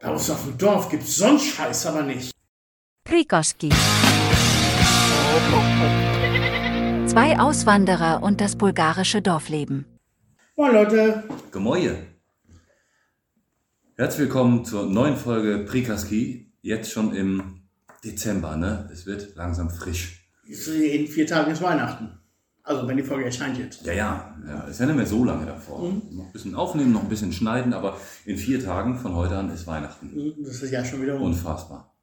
Bei uns auf dem Dorf gibt's sonst Scheiß aber nicht. Prikoski. Zwei Auswanderer und das bulgarische Dorfleben. Moin Leute, Gemäue. Herzlich willkommen zur neuen Folge Prikaski. Jetzt schon im Dezember, ne? Es wird langsam frisch. in vier Tagen ist Weihnachten. Also wenn die Folge erscheint jetzt. Ja, ja, ja. Ist ja nicht mehr so lange davor. Noch ein bisschen aufnehmen, noch ein bisschen schneiden, aber in vier Tagen von heute an ist Weihnachten. Das ist ja schon wieder um. Unfassbar.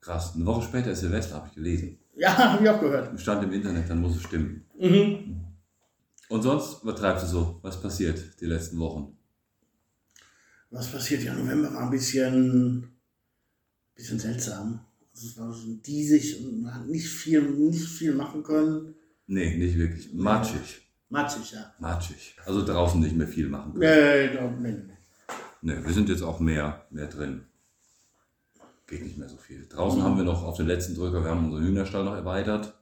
Krass. Eine Woche später ist Silvester, habe ich gelesen. Ja, habe ich auch gehört. Stand im Internet, dann muss es stimmen. Mhm. Und sonst, was treibst du so? Was passiert die letzten Wochen? Was passiert? Ja, November war ein bisschen, bisschen seltsam. Also es war so diesig und man hat nicht viel, nicht viel machen können. Nee, nicht wirklich. Matschig. Matschig, ja. Matschig. Also draußen nicht mehr viel machen können. Äh, doch, nee, nee. Ne, wir sind jetzt auch mehr, mehr drin. Geht nicht mehr so viel. Draußen haben wir noch auf den letzten Drücker, wir haben unseren Hühnerstall noch erweitert.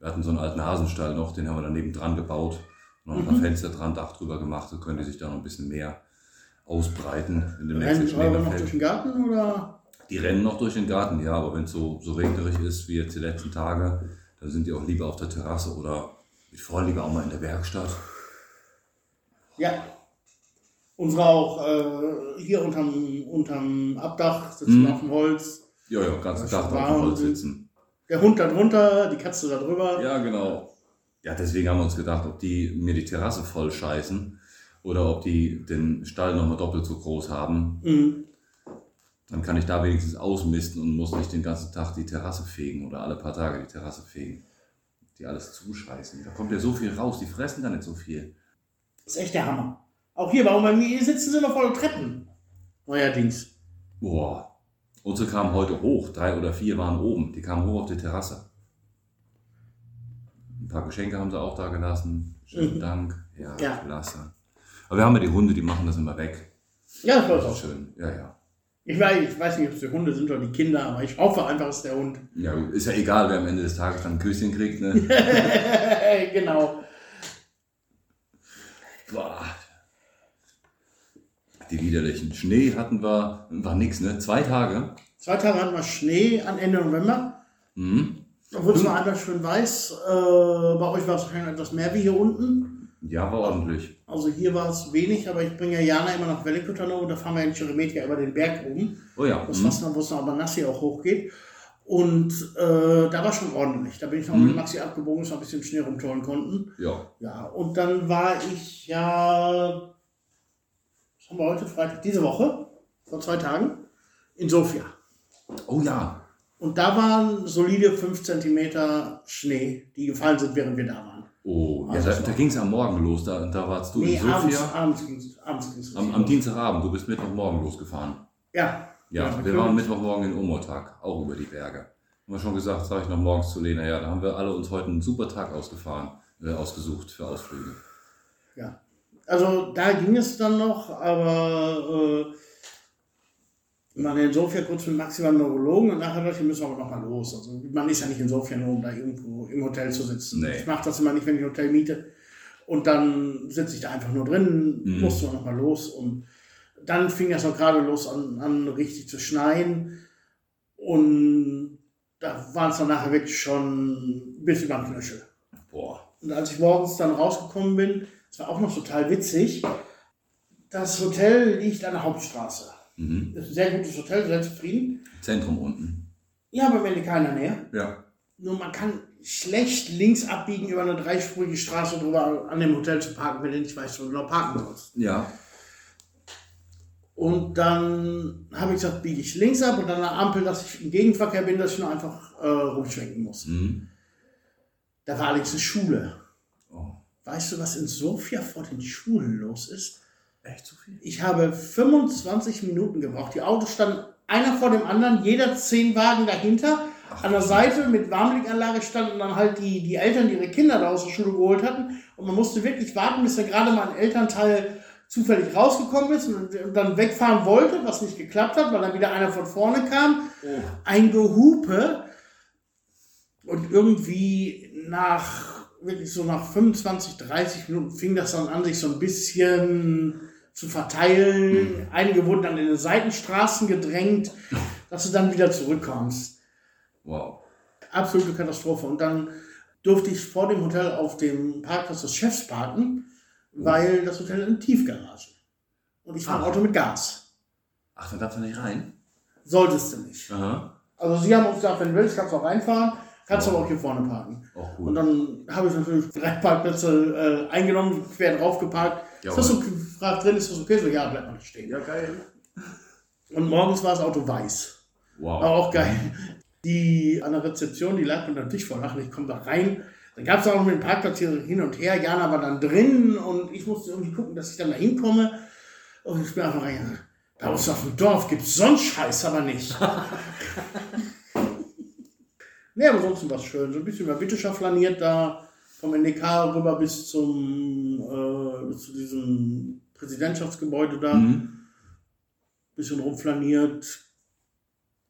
Wir hatten so einen alten Hasenstall noch, den haben wir daneben dran gebaut. Noch ein paar Fenster dran, Dach drüber gemacht, so können die sich da noch ein bisschen mehr ausbreiten, demnächst der Rennen mehr noch durch den Garten oder? Die rennen noch durch den Garten, ja, aber wenn es so, so regnerisch ist wie jetzt die letzten Tage, dann sind die auch lieber auf der Terrasse oder mit Vorliebe auch mal in der Werkstatt. Ja. Unsere auch äh, hier unterm, unterm Abdach sitzen Mhm. auf dem Holz. Ja, ja, ganzen Das Tag auf dem Holz sitzen. Der Hund da drunter, die Katze da drüber. Ja, genau. Ja, deswegen haben wir uns gedacht, ob die mir die Terrasse voll scheißen oder ob die den Stall nochmal doppelt so groß haben. Mhm. Dann kann ich da wenigstens ausmisten und muss nicht den ganzen Tag die Terrasse fegen oder alle paar Tage die Terrasse fegen. Die alles zuscheißen. Da kommt ja so viel raus, die fressen da nicht so viel. Das ist echt der Hammer. Auch hier, warum bei mir hier sitzen sie noch voller Treppen. Neuerdings. Boah. Unsere kamen heute hoch, drei oder vier waren oben. Die kamen hoch auf die Terrasse. Ein paar Geschenke haben sie auch da gelassen. Schönen Mhm. Dank. Ja, Ja. klasse. Aber wir haben ja die Hunde, die machen das immer weg. Ja, das Das auch ist schön. Ja, ja. Ich weiß, ich weiß nicht, ob es die Hunde sind oder die Kinder, aber ich hoffe einfach, es ist der Hund. Ja, ist ja egal, wer am Ende des Tages dann ein Küsschen kriegt, ne? genau. Boah. Die widerlichen Schnee hatten wir, war nix, ne? Zwei Tage. Zwei Tage hatten wir Schnee an Ende November. Mhm. Da wurde es noch einmal schön weiß. Äh, bei euch war es wahrscheinlich etwas mehr wie hier unten. Ja, war ordentlich. Also hier war es wenig, aber ich bringe ja Jana immer nach Velikotano und da fahren wir in Cheremetia über den Berg oben. Oh ja. Das mhm. Wasser, wo es nach Abanassi auch hochgeht. Und äh, da war schon ordentlich. Da bin ich noch Mhm. mit Maxi abgebogen, dass wir ein bisschen Schnee rumtollen konnten. Ja. Ja, und dann war ich ja, was haben wir heute, Freitag, diese Woche, vor zwei Tagen, in Sofia. Oh ja. Und da waren solide 5 cm Schnee, die gefallen sind, während wir da waren. Oh, ja, Also da, da ging es am Morgen los. Da, da warst du nee, in abends, Sofia. abends ging es abends ging's Am, am Dienstagabend, du bist Mittwochmorgen losgefahren. Ja. Ja, Ja, wir waren Mittwochmorgen in Omotag, auch über die Berge. Haben wir schon gesagt, sage ich noch morgens zu Lena, ja, da haben wir alle uns heute einen super Tag ausgefahren, äh, ausgesucht für Ausflüge. Ja. Also da ging es dann noch, aber äh, waren in Sofia kurz mit Maxi beim Neurologen und nachher dachte ich, müssen wir aber nochmal los. Also man ist ja nicht in Sofia nur, um da irgendwo im Hotel zu sitzen. Nee. Ich mache das immer nicht, wenn ich ein Hotel miete. Und dann sitze ich da einfach nur drin, Mhm. musste noch mal los. Und dann fing das auch gerade los an, an richtig zu schneien. Und da waren es dann nachher wirklich schon bis über den Knöchel. Boah. Und als ich morgens dann rausgekommen bin, das war auch noch total witzig, das Hotel liegt an der Hauptstraße. Mhm. Das ist ein sehr gutes Hotel, sehr zufrieden. Zentrum unten. Ja, aber wenn keiner näher. Ja. Nur man kann schlecht links abbiegen über eine dreispurige Straße drüber an dem Hotel zu parken, wenn du nicht weißt, wo du noch parken sollst. Ja. Und dann habe ich gesagt, biege ich links ab und dann eine Ampel, dass ich im Gegenverkehr bin, dass ich nur einfach äh, rumschwenken muss. Mhm. Da war allerdings eine Schule. Oh. Weißt du, was in Sofia vor den Schulen los ist? Echt zu viel? Ich habe 25 Minuten gebraucht. Die Autos standen einer vor dem anderen, jeder zehn Wagen dahinter. An der Seite mit Warnblickanlage standen dann halt die, die Eltern, die ihre Kinder da aus der Schule geholt hatten. Und man musste wirklich warten, bis dann gerade mal ein Elternteil zufällig rausgekommen ist und und dann wegfahren wollte, was nicht geklappt hat, weil dann wieder einer von vorne kam. Oh. Ein Gehupe. Und irgendwie nach, wirklich so nach 25, 30 Minuten fing das dann an, sich so ein bisschen zu verteilen. Einige wurden dann in die Seitenstraßen gedrängt, dass du dann wieder zurückkommst. Wow. Absolute Katastrophe. Und dann durfte ich vor dem Hotel auf dem Parkplatz des Chefs parken, weil das Hotel eine Tiefgarage. Und ich fahre ein. Auto mit Gas. Ach, da darfst du nicht rein? Solltest du nicht. Aha. Also sie haben uns gesagt, wenn du willst, kannst du auch reinfahren, kannst aber auch hier vorne parken. Auch Und cool. dann habe ich natürlich drei Parkplätze äh, eingenommen, quer drauf geparkt. Ist das Jawohl. okay? Fragt drin, ist das okay? So, ja, bleibt mal stehen. Ja, geil. Und morgens war das Auto weiß. Wow. War auch geil. Die an der Rezeption, die lag unter dem Tisch vor Lachen. Ich komme da rein. Dann gab es auch noch mit dem Parkplatz hier hin und her. Jana war dann drin und ich musste irgendwie gucken, dass ich dann da hinkomme. Und ich bin einfach rein. Da ist auf dem Dorf gibt es sonst Scheiß, aber nicht. nee, aber sonst war es schön. So ein bisschen über Wittischer flaniert da vom NDK rüber bis zum äh, bis zu diesem Präsidentschaftsgebäude da. Mhm. Bisschen rumflaniert.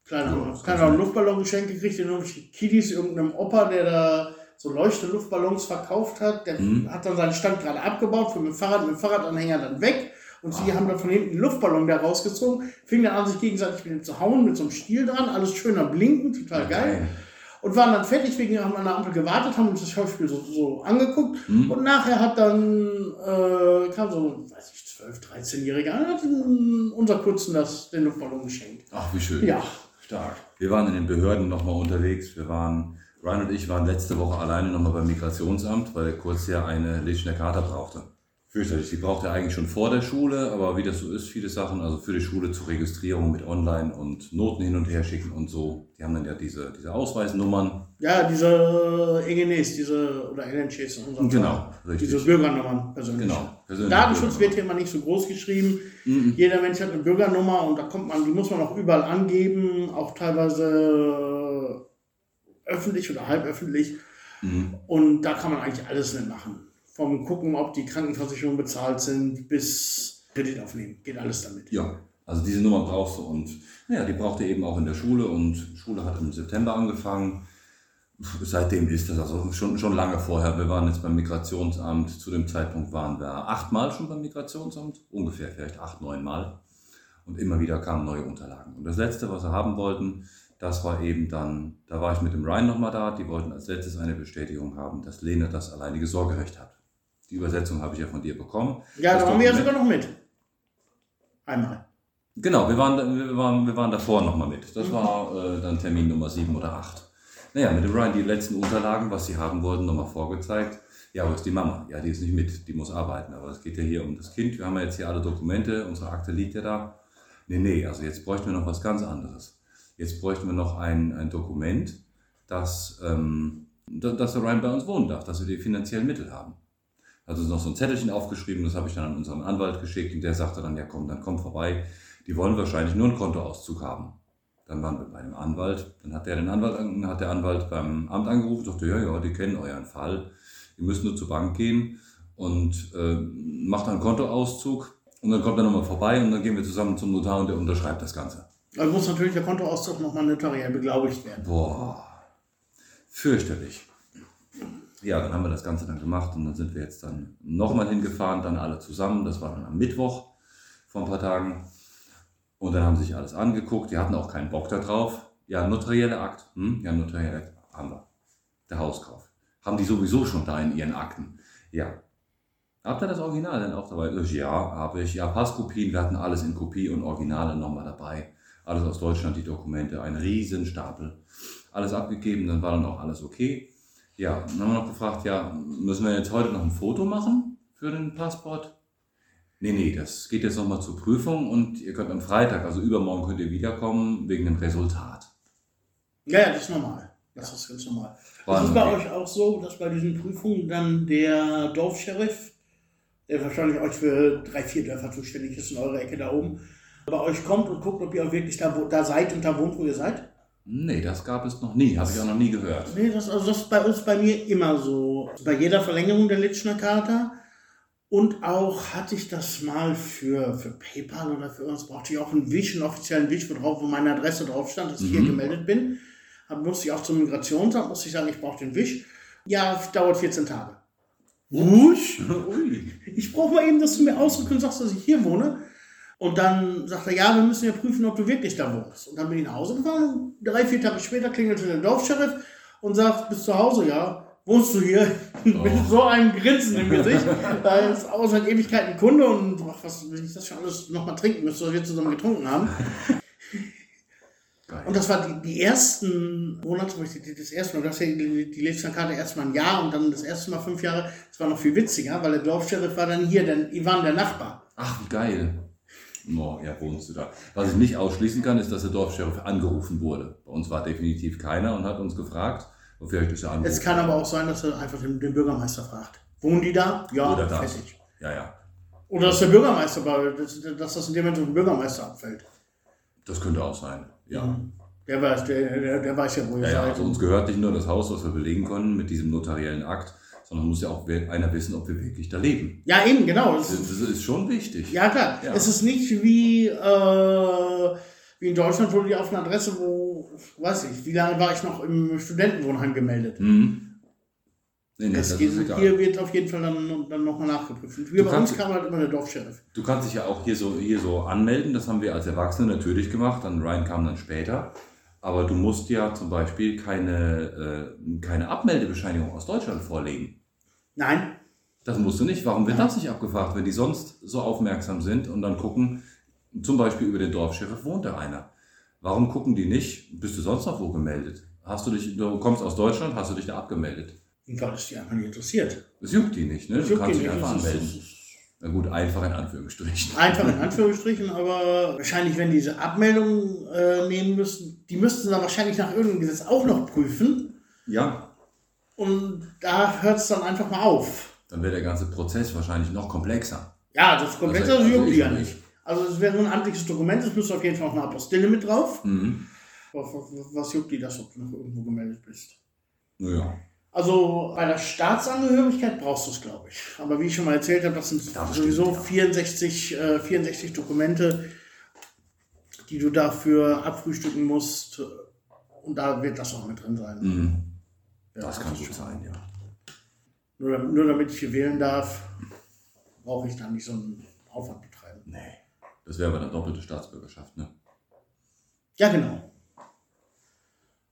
Kleiner, Ja, kleiner. Luftballon geschenkt gekriegt, den irgendwelche Kiddies, irgendeinem Opa, der da so leuchte Luftballons verkauft hat. Der Mhm. hat dann seinen Stand gerade abgebaut, für mit dem Fahrrad, mit dem Fahrradanhänger dann weg. Und sie haben dann von hinten einen Luftballon da rausgezogen, fingen dann an, sich gegenseitig mit dem zu hauen, mit so einem Stiel dran, alles schöner blinken, total geil. Und waren dann fertig, wegen haben an der Ampel gewartet, haben uns das Schauspiel so, so angeguckt. Mhm. Und nachher hat dann, äh, kam so, weiß ich, 12, 13-Jähriger, an, hat unser Kurzen das, den Luftballon geschenkt. Ach, wie schön. Ja, Stark. Wir waren in den Behörden nochmal unterwegs. Wir waren, Ryan und ich waren letzte Woche alleine nochmal beim Migrationsamt, weil der Kurz ja eine Lichtner Karte brauchte. Fürchterlich. Die brauchte er eigentlich schon vor der Schule, aber wie das so ist, viele Sachen, also für die Schule zur Registrierung mit Online und Noten hin und her schicken und so. Die haben dann ja diese, diese Ausweisnummern. ja, diese EGNs, diese, oder LNCs Genau, richtig. Diese Bürgernummern persönlich. Genau. persönliche Datenschutz wird hier immer nicht so groß geschrieben. Mhm. Jeder Mensch hat eine Bürgernummer und da kommt man, die muss man auch überall angeben, auch teilweise öffentlich oder halböffentlich. Mhm. Und da kann man eigentlich alles mitmachen. Vom gucken, ob die Krankenversicherungen bezahlt sind, bis Kredit aufnehmen. Geht alles damit. Ja, also diese Nummer brauchst du und naja, die braucht ihr eben auch in der Schule und Schule hat im September angefangen. Seitdem ist das also schon, schon lange vorher. Wir waren jetzt beim Migrationsamt. Zu dem Zeitpunkt waren wir achtmal schon beim Migrationsamt. Ungefähr vielleicht acht, neun Mal. Und immer wieder kamen neue Unterlagen. Und das letzte, was wir haben wollten, das war eben dann, da war ich mit dem Ryan nochmal da. Die wollten als letztes eine Bestätigung haben, dass Lene das alleinige Sorgerecht hat. Die Übersetzung habe ich ja von dir bekommen. Ja, da waren wir ja sogar noch mit. Einmal. Genau, wir waren, wir waren, wir waren davor nochmal mit. Das war äh, dann Termin Nummer 7 oder 8. Naja, mit dem Ryan die letzten Unterlagen, was sie haben wollten, nochmal vorgezeigt. Ja, wo ist die Mama? Ja, die ist nicht mit, die muss arbeiten. Aber es geht ja hier um das Kind. Wir haben ja jetzt hier alle Dokumente, unsere Akte liegt ja da. Nee, nee, also jetzt bräuchten wir noch was ganz anderes. Jetzt bräuchten wir noch ein, ein Dokument, dass, ähm, da- dass der Ryan bei uns wohnen darf, dass wir die finanziellen Mittel haben. Also noch so ein Zettelchen aufgeschrieben, das habe ich dann an unseren Anwalt geschickt und der sagte dann, ja komm, dann komm vorbei. Die wollen wahrscheinlich nur einen Kontoauszug haben. Dann waren wir bei dem Anwalt, dann hat der den Anwalt, an- hat der Anwalt beim Amt angerufen, sagte, ja, ja, die kennen euren Fall. Ihr müsst nur zur Bank gehen und äh, macht einen Kontoauszug und dann kommt er nochmal vorbei und dann gehen wir zusammen zum Notar und der unterschreibt das Ganze. Dann muss natürlich der Kontoauszug nochmal notariell beglaubigt werden. Boah, fürchterlich. Ja, dann haben wir das Ganze dann gemacht und dann sind wir jetzt dann nochmal hingefahren, dann alle zusammen. Das war dann am Mittwoch vor ein paar Tagen. Und dann haben sie sich alles angeguckt. Die hatten auch keinen Bock da drauf. Ja, notarielle Akt. Hm? Ja, notarielle Akt haben wir. Der Hauskauf. Haben die sowieso schon da in ihren Akten. Ja. Habt ihr das Original denn auch dabei? Ich, Ja, habe ich. Ja, Passkopien. Wir hatten alles in Kopie und Originale nochmal dabei. Alles aus Deutschland, die Dokumente. Ein Riesenstapel. Alles abgegeben, dann war dann auch alles okay. Ja, dann haben wir noch gefragt, ja, müssen wir jetzt heute noch ein Foto machen für den Passport? Nee, nee, das geht jetzt nochmal zur Prüfung und ihr könnt am Freitag, also übermorgen könnt ihr wiederkommen wegen dem Resultat. Ja, ja, das ist normal. Das ist ganz normal. War Das ist bei okay. euch auch so, dass bei diesen Prüfungen dann der Dorfscheriff, der wahrscheinlich euch für drei, vier Dörfer zuständig ist in eurer Ecke da oben, bei euch kommt und guckt, ob ihr auch wirklich da, da seid und da wohnt, wo ihr seid? Nee, das gab es noch nie, habe ich auch noch nie gehört. Nee, das, also das ist bei uns bei mir immer so. Bei jeder Verlängerung der Litschner Charta. Und auch hatte ich das mal für, für PayPal oder für uns, brauchte ich auch einen Wisch, einen offiziellen Wisch, wo drauf, wo meine Adresse drauf stand, dass ich hier Mhm. gemeldet bin. Hab, musste ich auch zum Migrationsamt, musste ich sagen, ich brauche den Wisch. Ja, dauert 14 Tage. Wusch. Ich brauche mal eben, dass du mir ausdrückst und sagst, dass ich hier wohne. Und dann sagt er, ja, wir müssen ja prüfen, ob du wirklich da wohnst. Und dann bin ich nach Hause gefahren und drei, vier Tage später klingelte der Dorfscheriff und sagt, bist du zu Hause? Ja. Wohnst du hier? Mit so einem Grinsen im Gesicht. Da ist auch seit Ewigkeiten ein Kunde und ach, was, wenn ich das schon alles nochmal trinken müsste, was wir zusammen getrunken haben. Geil. Und das war die, die ersten Monate, wo ich die, das erste Mal, hast ja die, die Lebenskarte erstmal ein Jahr und dann das erste Mal fünf Jahre. Das war noch viel witziger, weil der Dorfscheriff war dann hier, der Ivan, der Nachbar. Ach, wie geil. Oh, ja, wohnst du da. Was ich nicht ausschließen kann, ist, dass der Dorfscheriff angerufen wurde. Bei uns war definitiv keiner und hat uns gefragt, ob wir euch das ja anrufen. Es kann aber auch sein, dass er einfach den, den Bürgermeister fragt. Wohnen die da? Ja, Oder das. fertig. Ja, ja. Oder dass der Bürgermeister, weil das, dass das in dem Moment auf den Bürgermeister abfällt. Das könnte auch sein. Ja. Der weiß, der, der, der weiß ja, wo ihr Ja, ja, seid. also uns gehört nicht nur das Haus, was wir belegen konnten mit diesem notariellen Akt, sondern muss ja auch einer wissen, ob wir wirklich da leben. ja, eben, genau. Das, das ist schon wichtig. ja, klar. Ja. Es ist nicht wie, äh, wie in Deutschland, wo die auf einer Adresse, wo, weiß ich, wie lange war ich noch im Studentenwohnheim gemeldet. Mhm. Nee, nee, Es das geht, hier wird auf jeden Fall dann, dann nochmal nachgeprüft. Wir Du bei uns kannst- kam halt immer der Dorfscheriff. Du kannst dich ja auch hier so, hier so anmelden, das haben wir als Erwachsene natürlich gemacht, dann Ryan kam dann später. Aber du musst ja zum Beispiel keine, äh, keine Abmeldebescheinigung aus Deutschland vorlegen. Nein, Das musst du nicht. Warum wird das nicht abgefragt, wenn die sonst so aufmerksam sind und dann gucken, zum Beispiel über den Dorfscheriff wohnt da einer. Warum gucken die nicht? Bist du sonst noch wo gemeldet? Hast du dich, du kommst aus Deutschland, hast du dich da abgemeldet? ich glaube, das ist die einfach nicht interessiert. Das juckt die nicht, ne? Das Du kannst dich einfach anmelden. Na gut, einfach in Anführungsstrichen. Einfach in Anführungsstrichen, aber wahrscheinlich, wenn diese Abmeldungen äh, nehmen müssen, die müssten dann wahrscheinlich nach irgendeinem Gesetz auch noch prüfen. Ja, Und da hört es dann einfach mal auf. dann wäre der ganze Prozess wahrscheinlich noch komplexer. Ja, das komplett Also, also, also juckt die ja nicht. Also es wäre nur ein amtliches Dokument, es müsste auf jeden Fall auch eine Apostille mit drauf. Mhm. Was, was, was juckt die das, ob du noch irgendwo gemeldet bist? Naja. Also bei der Staatsangehörigkeit brauchst du es, glaube ich. Aber wie ich schon mal erzählt habe, das sind das sowieso stimmt, ja. 64, äh, 64 Dokumente, die du dafür abfrühstücken musst. Und da wird das auch mit drin sein. Mhm. Ja, Das kann gut schon- sein, ja. Nur, nur damit ich hier wählen darf, brauche ich da nicht so einen Aufwand betreiben. Nee. Das wäre aber dann doppelte Staatsbürgerschaft, ne? Ja, genau.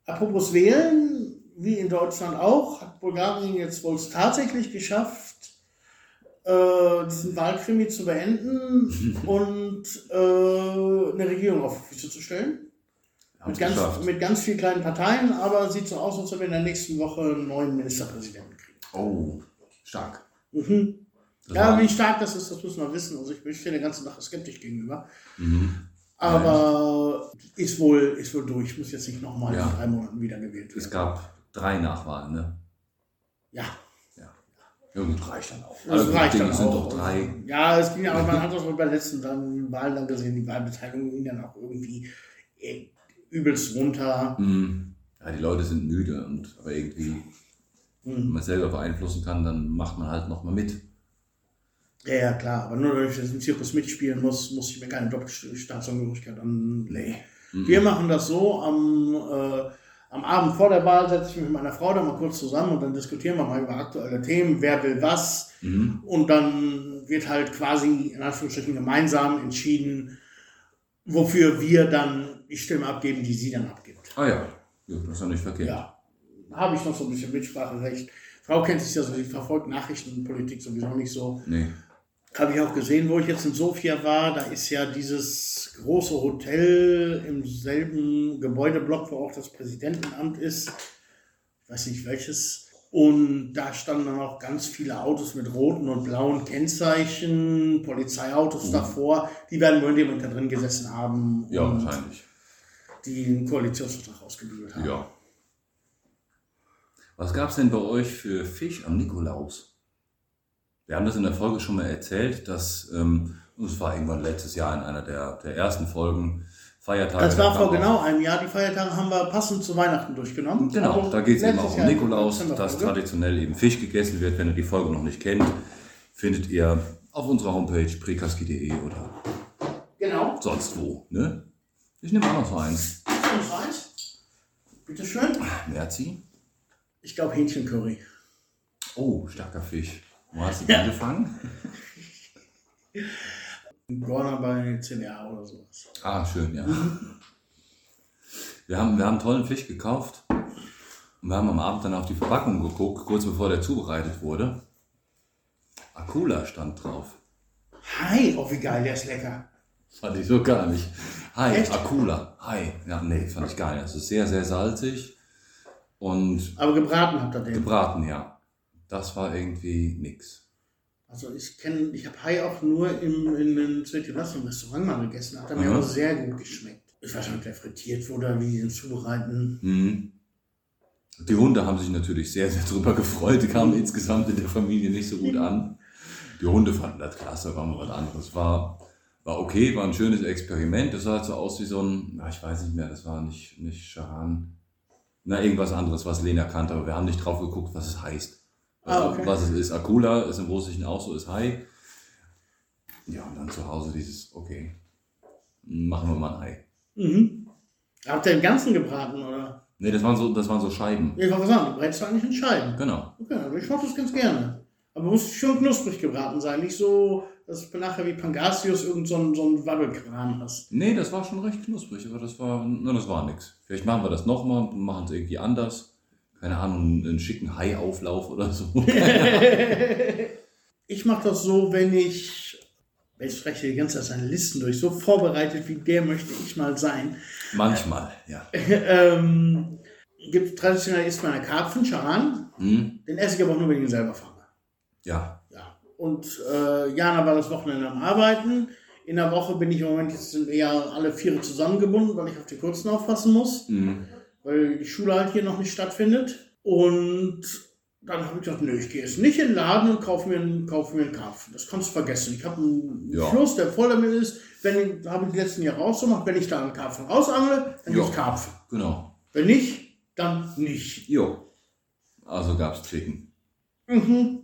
Apropos wählen, wie in Deutschland auch, hat Bulgarien jetzt wohl es tatsächlich geschafft, äh, diesen Wahlkrimi zu beenden und äh, eine Regierung auf die Füße zu stellen. Mit ganz, geschafft. mit ganz vielen kleinen Parteien, aber sieht so aus, als ob wir in der nächsten Woche einen neuen Ministerpräsidenten kriegen. Oh, stark. Mhm. Ja, wie stark das ist, das müssen wir wissen. Also ich bin ich der ganzen Sache skeptisch gegenüber. Mhm. Aber ist wohl, ist wohl durch. Muss jetzt nicht nochmal Ja. in drei Monaten wieder gewählt Es werden. gab drei Nachwahlen, ne? Ja, Ja, gut, reicht dann auch. das Also, reicht Dinge dann sind auch. doch drei. Ja, es ging ja, aber man hat das auch bei den letzten Wahlen dann gesehen, die Wahlbeteiligung ging dann auch irgendwie äh, übelst runter. Mhm. Ja, die Leute sind müde und aber irgendwie, wenn Hm. man selber beeinflussen kann, dann macht man halt nochmal mit. Ja, ja, klar. Aber nur, wenn ich jetzt im Zirkus mitspielen muss, muss ich mir keine Doppelstaatsangehörigkeit anlegen. Mhm. Wir machen das so, am, äh, am Abend vor der Wahl setze ich mich mit meiner Frau da mal kurz zusammen und dann diskutieren wir mal über aktuelle Themen, wer will was. Mhm. Und dann wird halt quasi in Anführungsstrichen gemeinsam entschieden, wofür wir dann Stimme abgeben, die sie dann abgibt. Ah ja, ja das ist ja nicht verkehrt. Ja, habe ich noch so ein bisschen Mitspracherecht. Frau kennt sich ja so, sie verfolgt Nachrichten und Politik sowieso nicht so. Nee. Habe ich auch gesehen, wo ich jetzt in Sofia war. Da ist ja dieses große Hotel im selben Gebäudeblock, wo auch das Präsidentenamt ist. Ich weiß nicht welches. Und da standen dann auch ganz viele Autos mit roten und blauen Kennzeichen, Polizeiautos Mhm. davor. Die werden wohl jemand da drin gesessen haben Ja, wahrscheinlich. Die einen Koalitionsvertrag ausgebügelt haben. Ja. Was gab es denn bei euch für Fisch am Nikolaus? Wir haben das in der Folge schon mal erzählt, dass, ähm, das war irgendwann letztes Jahr in einer der, der ersten Folgen, Feiertage. Das war vor genau einem Jahr. Die Feiertage haben wir passend zu Weihnachten durchgenommen. Genau, Also da geht es eben auch um Nikolaus, dass traditionell eben Fisch gegessen wird. Wenn ihr die Folge noch nicht kennt, findet ihr auf unserer Homepage prekaski.de oder Genau. sonst wo. Ne? Ich nehme auch noch so eins. Fünf eins. Bitte schön. Merci. Ich glaube Hähnchencurry. Oh, starker Fisch. Wo hast du die angefangen? Gorner bei CDA oder sowas. Ah, schön, ja. Wir haben, wir haben tollen Fisch gekauft und wir haben am Abend dann auf die Verpackung geguckt, kurz bevor der zubereitet wurde. Akula stand drauf. Hi, oh wie geil, der ist lecker. Fand ich so gar nicht. Hi, Echt? Akula. Hi. Ja, nee, fand ich nicht. Es ist sehr, sehr salzig und Aber gebraten habt ihr den. gebraten, ja. Das war irgendwie nix. Also ich kenne, ich habe Hai auch nur im, in einem Zweitgelassen Restaurant mal gegessen, hat er mir Mhm. aber sehr gut geschmeckt. Ich weiß nicht, ob der frittiert wurde, wie ihn zubereiten. Mhm. Die Hunde haben sich natürlich sehr, sehr drüber gefreut. Die kamen insgesamt in der Familie nicht so gut an. Die Hunde fanden das klasse, war mal was anderes. War, war okay, war ein schönes Experiment. Das sah halt so aus wie so ein, na, ich weiß nicht mehr, das war nicht, nicht Charan. Na, irgendwas anderes, was Lena kannte, aber wir haben nicht drauf geguckt, was es heißt. Ah, okay. Was es ist. Akula ist im Russischen auch so, ist Hai. Ja, und dann zu Hause dieses, okay, machen wir mal ein Ei. Mhm. Habt ihr den ganzen gebraten, oder? Nee, das waren so, das waren so Scheiben. Ich wollte sagen, du brätst eigentlich in Scheiben. Genau. Okay, also ich mache das ganz gerne. Aber muss schon knusprig gebraten sein, nicht so, dass du nachher wie Pangasius irgend so einen, so einen Wabbelkram hast. Nee, das war schon recht knusprig, aber das war, na, das war nix. Vielleicht machen wir das nochmal, machen es irgendwie anders. Keine Ahnung, einen schicken Hai-Auflauf oder so. Ich mache das so, wenn ich, ich spreche die ganze Zeit seine Listen durch, so vorbereitet wie der möchte ich mal sein. Manchmal, ja. ähm, gibt traditionell isst man eine Karpfen, Charan. Hm? Den esse ich aber auch nur, wenn ich ihn selber fange. Ja. Ja. Und äh, Jana war das Wochenende am Arbeiten. In der Woche bin ich im Moment jetzt sind eher alle vier zusammengebunden, weil ich auf die Kurzen aufpassen muss, Hm. weil die Schule halt hier noch nicht stattfindet. Und dann habe ich gesagt, nö, ich gehe jetzt nicht in den Laden und kaufe mir einen, kaufe mir einen Karpfen. Das kannst du vergessen. Ich habe einen Ja. Fluss, der voll damit ist. Wenn ich, habe ich die letzten Jahre rausgemacht, wenn ich da einen Karpfen rausangle, dann Ja. gibt's Karpfen. Genau. Wenn nicht, dann nicht. Jo. Also gab's Chicken. Mhm.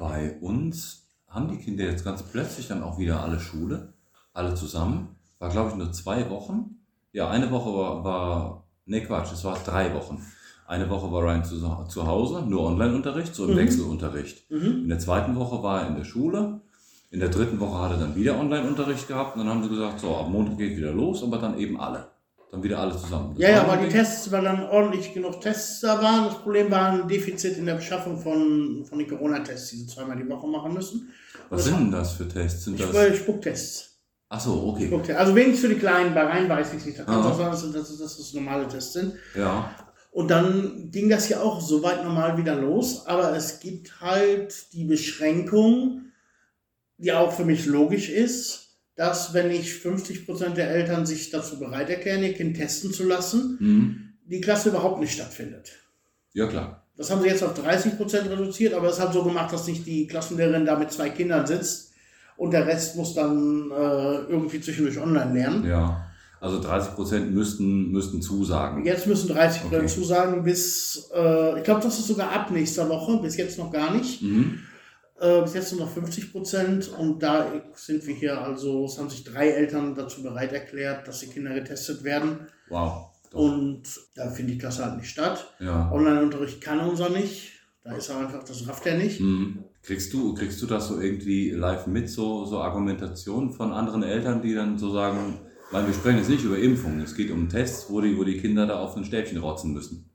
Bei uns haben die Kinder jetzt ganz plötzlich dann auch wieder alle Schule, alle zusammen. War, glaube ich, nur zwei Wochen. Ja, eine Woche war, war nee, Quatsch, es war drei Wochen. Eine Woche war Ryan zu, zu Hause, nur Online-Unterricht, so im Mhm. Wechselunterricht. Mhm. In der zweiten Woche war er in der Schule. In der dritten Woche hat er dann wieder Online-Unterricht gehabt. Und dann haben sie gesagt, so, ab Montag geht wieder los, aber dann eben alle. Dann wieder alle zusammen. Das Ja, ja, weil die Tests, weil dann ordentlich genug Tests da waren. Das Problem war ein Defizit in der Beschaffung von, von den Corona-Tests, die sie zweimal die Woche machen müssen. Was sind denn das für Tests? Sind Ich das? will Spucktests. Ach so, okay. Spucktests. Also wenigstens für die Kleinen, bei rein weiß ich nicht. Da kann auch sein, dass, dass, dass das normale Tests sind. Ja. Und dann ging das ja auch soweit normal wieder los. Aber es gibt halt die Beschränkung, die auch für mich logisch ist, dass wenn nicht 50% der Eltern sich dazu bereit erklären, ihr Kind testen zu lassen, Mhm. die Klasse überhaupt nicht stattfindet. Ja, klar. Das haben sie jetzt auf 30% reduziert, aber es hat so gemacht, dass nicht die Klassenlehrerin da mit zwei Kindern sitzt und der Rest muss dann äh, irgendwie zwischendurch online lernen. Ja. Also 30 Prozent müssten, müssten zusagen. Jetzt müssen 30 Okay. zusagen bis, äh, ich glaube, das ist sogar ab nächster Woche, bis jetzt noch gar nicht. Mhm. Äh, bis jetzt nur noch 50 Prozent und da sind wir hier, also es haben sich drei Eltern dazu bereit erklärt, dass die Kinder getestet werden Wow. Doch. und da findet die Klasse halt nicht statt. ja. Online-Unterricht kann unser nicht, da ist er einfach, das rafft er nicht. Mhm. Kriegst du, kriegst du das so irgendwie live mit, so, so Argumentationen von anderen Eltern, die dann so sagen, weil wir sprechen jetzt nicht über Impfungen, es geht um Tests, wo die, wo die Kinder da auf ein Stäbchen rotzen müssen.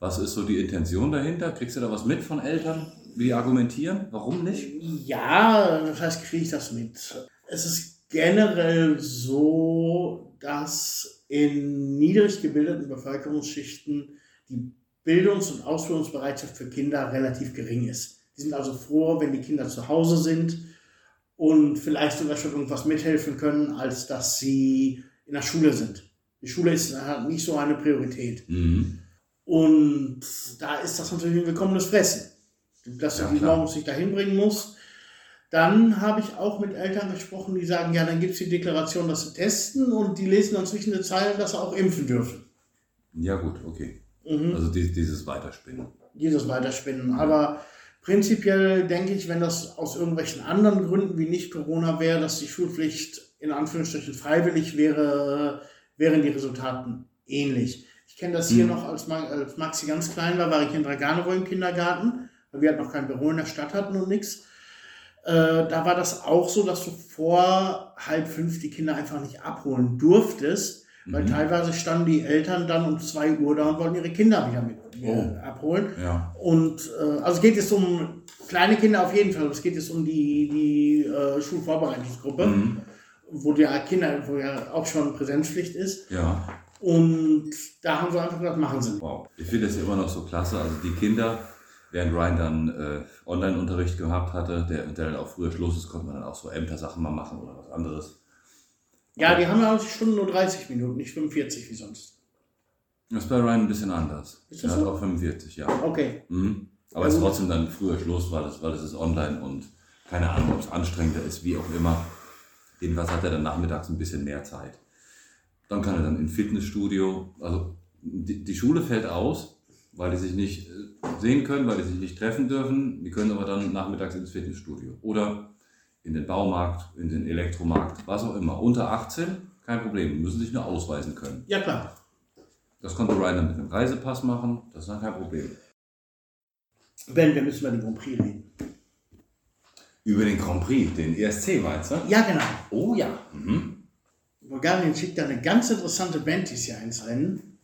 Was ist so die Intention dahinter? Kriegst du da was mit von Eltern, wie argumentieren? Warum nicht? Ja, das heißt, kriege ich das mit. Es ist generell so, dass in niedrig gebildeten Bevölkerungsschichten die Bildungs- und Ausbildungsbereitschaft für Kinder relativ gering ist. Die sind also froh, wenn die Kinder zu Hause sind und vielleicht sogar schon irgendwas mithelfen können, als dass sie in der Schule sind. Die Schule ist hat nicht so eine Priorität. Mhm. Und da ist das natürlich ein willkommenes Fressen. Dass du Ja, die morgens nicht dahin bringen musst. Dann habe ich auch mit Eltern gesprochen, die sagen, ja, dann gibt es die Deklaration, dass sie testen und die lesen dann zwischen den Zeilen, dass sie auch impfen dürfen. Ja, gut, okay. Mhm. Also die, dieses Weiterspinnen. Dieses Weiterspinnen. Aber prinzipiell denke ich, wenn das aus irgendwelchen anderen Gründen wie nicht Corona wäre, dass die Schulpflicht in Anführungsstrichen freiwillig wäre, wären die Resultaten ähnlich. Ich kenne das hier Mhm. noch, als Maxi ganz klein war, war ich in Draganovo im Kindergarten. Weil wir halt noch kein Büro in der Stadt hatten und nichts. Äh, da war das auch so, dass du vor halb fünf die Kinder einfach nicht abholen durftest, weil Mhm. teilweise standen die Eltern dann um zwei Uhr da und wollten ihre Kinder wieder mit Oh. abholen. Ja. Und äh, also geht es um kleine Kinder auf jeden Fall, es geht jetzt um die, die äh, Schulvorbereitungsgruppe, Mhm. wo die Kinder, wo ja auch schon Präsenzpflicht ist. Ja. Und da haben sie einfach gesagt, machen sie. Wow. Ich finde das immer noch so klasse. Also die Kinder, während Ryan dann äh, Online-Unterricht gehabt hatte, der, der dann auch früher Schluss ist, konnte man dann auch so Ämter-Sachen mal machen oder was anderes. Ja, die haben ja auch die Stunden nur 30 Minuten, nicht 45 wie sonst. Das ist bei Ryan ein bisschen anders. Ist das er hat so? auch 45, ja. Okay. Mhm. Aber Ja, es ist gut. trotzdem dann früher Schluss, weil es, weil ist online und keine Ahnung, ob es anstrengender ist, wie auch immer. Jedenfalls hat er dann nachmittags ein bisschen mehr Zeit. Dann kann er dann ins Fitnessstudio. Also die, die Schule fällt aus, weil die sich nicht äh, sehen können, weil die sich nicht treffen dürfen. Die können aber dann nachmittags ins Fitnessstudio. Oder in den Baumarkt, in den Elektromarkt, was auch immer. Unter 18, kein Problem, müssen sich nur ausweisen können. Ja, klar. Das konnte Ryan dann mit einem Reisepass machen, das ist dann kein Problem. Ben, wir müssen über den Grand Prix reden. Über den Grand Prix, den ESC meinst du? Ja, genau. Oh ja. Mhm. Bulgarien schickt da eine ganz interessante Band dieses Jahr ins Rennen.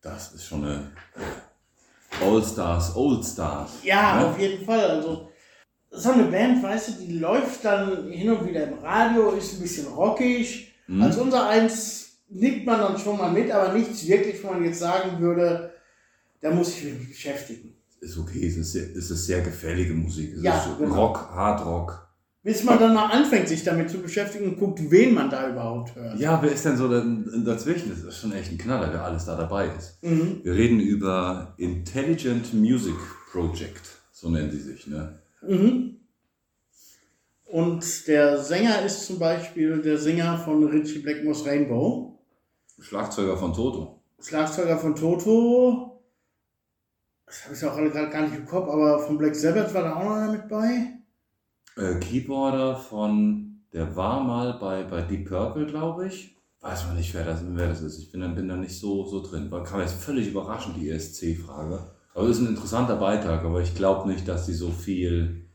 Das ist schon eine All Stars, Old Stars. Ja, Ne? auf jeden Fall. Also, so eine Band, weißt du, die läuft dann hin und wieder im Radio, ist ein bisschen rockig. Mhm. Als unser eins nickt man dann schon mal mit, aber nichts wirklich, wo man jetzt sagen würde, da muss ich mich beschäftigen. Ist okay, es ist, sehr, es ist sehr gefällige Musik. Es Ja, ist so genau. Rock, Hard Rock. Bis man dann mal anfängt, sich damit zu beschäftigen und guckt, wen man da überhaupt hört. Ja, wer ist denn so da- dazwischen? Das ist schon echt ein Knaller, wer alles da dabei ist. Mhm. Wir reden über Intelligent Music Project, so nennen sie sich. Ne? Mhm. Und der Sänger ist zum Beispiel der Sänger von Richie Blackmore's Rainbow, Schlagzeuger von Toto. Schlagzeuger von Toto. Das habe ich auch alle gerade gar nicht im Kopf, aber von Black Sabbath war da auch noch einer mit bei. Äh, Keyboarder von, der war mal bei, bei Deep Purple, glaube ich. Weiß man nicht, wer das, wer das ist. Ich bin, da- bin da nicht so, so drin. War, kam jetzt völlig überraschend, die ESC-Frage. Aber es ist ein interessanter Beitrag, aber ich glaube nicht, dass die so viel,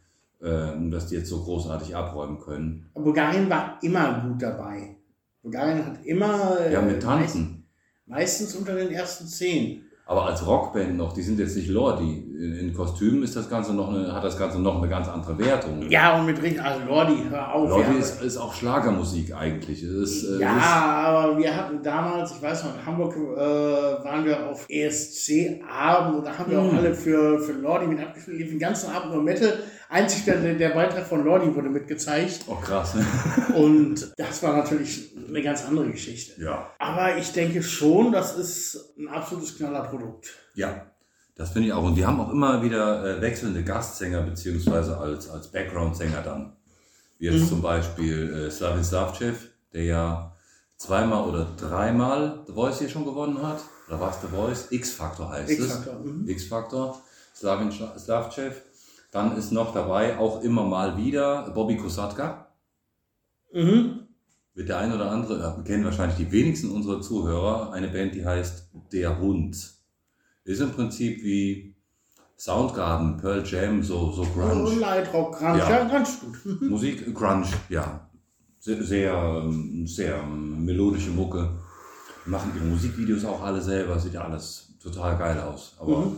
äh, dass die jetzt so großartig abräumen können. Aber Bulgarien war immer gut dabei. Bulgarien hat immer Ja, äh, mit Tanzen. meistens unter den ersten zehn. Aber als Rockband noch, die sind jetzt nicht Lordi. In, in Kostümen ist das Ganze noch eine, hat das Ganze noch eine ganz andere Wertung. Ja, und mit richtig, also Lordi, hör auf. Lordi ja. ist, ist auch Schlagermusik eigentlich. Ist, äh, Ja, ist, aber wir hatten damals, ich weiß noch, in Hamburg äh, waren wir auf ESC-Abend und da haben wir auch Hm. alle für, für Lordi mit abgespielt, den ganzen Abend nur Metal. Einzig der, der Beitrag von Lordi wurde mitgezeigt oh krass. und das war natürlich eine ganz andere Geschichte. ja. Aber ich denke schon, das ist ein absolutes Knallerprodukt. Ja, das finde ich auch. Und die haben auch immer wieder äh, wechselnde Gastsänger beziehungsweise als, als Background-Sänger dann. Wie jetzt Mhm. zum Beispiel äh, Slavin Slavcev, der ja zweimal oder dreimal The Voice hier schon gewonnen hat. Oder war es The Voice? X-Factor heißt X-Factor, mhm. es. X-Factor, Slavin Schla- Slavcev. Dann ist noch dabei, auch immer mal wieder, Bobby Kosatka. Mhm. Wird der ein oder andere, kennen wahrscheinlich die wenigsten unserer Zuhörer, eine Band, die heißt Der Hund. Ist im Prinzip wie Soundgarden, Pearl Jam, so, so Grunge. Lightrock, Grunge, Ja. ja. ganz gut. Musik, Grunge, ja. Sehr, sehr, ähm, sehr ähm, melodische Mucke. Machen ihre Musikvideos auch alle selber, sieht ja alles total geil aus. Aber Mhm.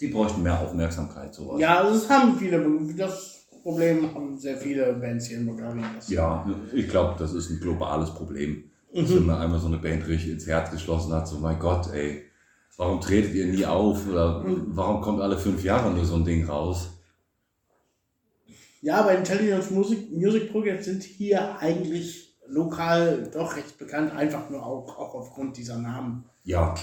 Die bräuchten mehr Aufmerksamkeit, sowas. Ja, das haben viele, das Problem haben sehr viele Bands hier in Bulgarien. Ja, ich glaube, das ist ein globales Problem. Dass wenn man einmal so eine Band richtig ins Herz geschlossen hat, so mein Gott, ey, warum tretet ihr nie auf? Oder warum kommt alle fünf Jahre nur so ein Ding raus? Ja, aber Intelligence Music, Music Project sind hier eigentlich lokal doch recht bekannt, einfach nur auch, auch aufgrund dieser Namen. Ja,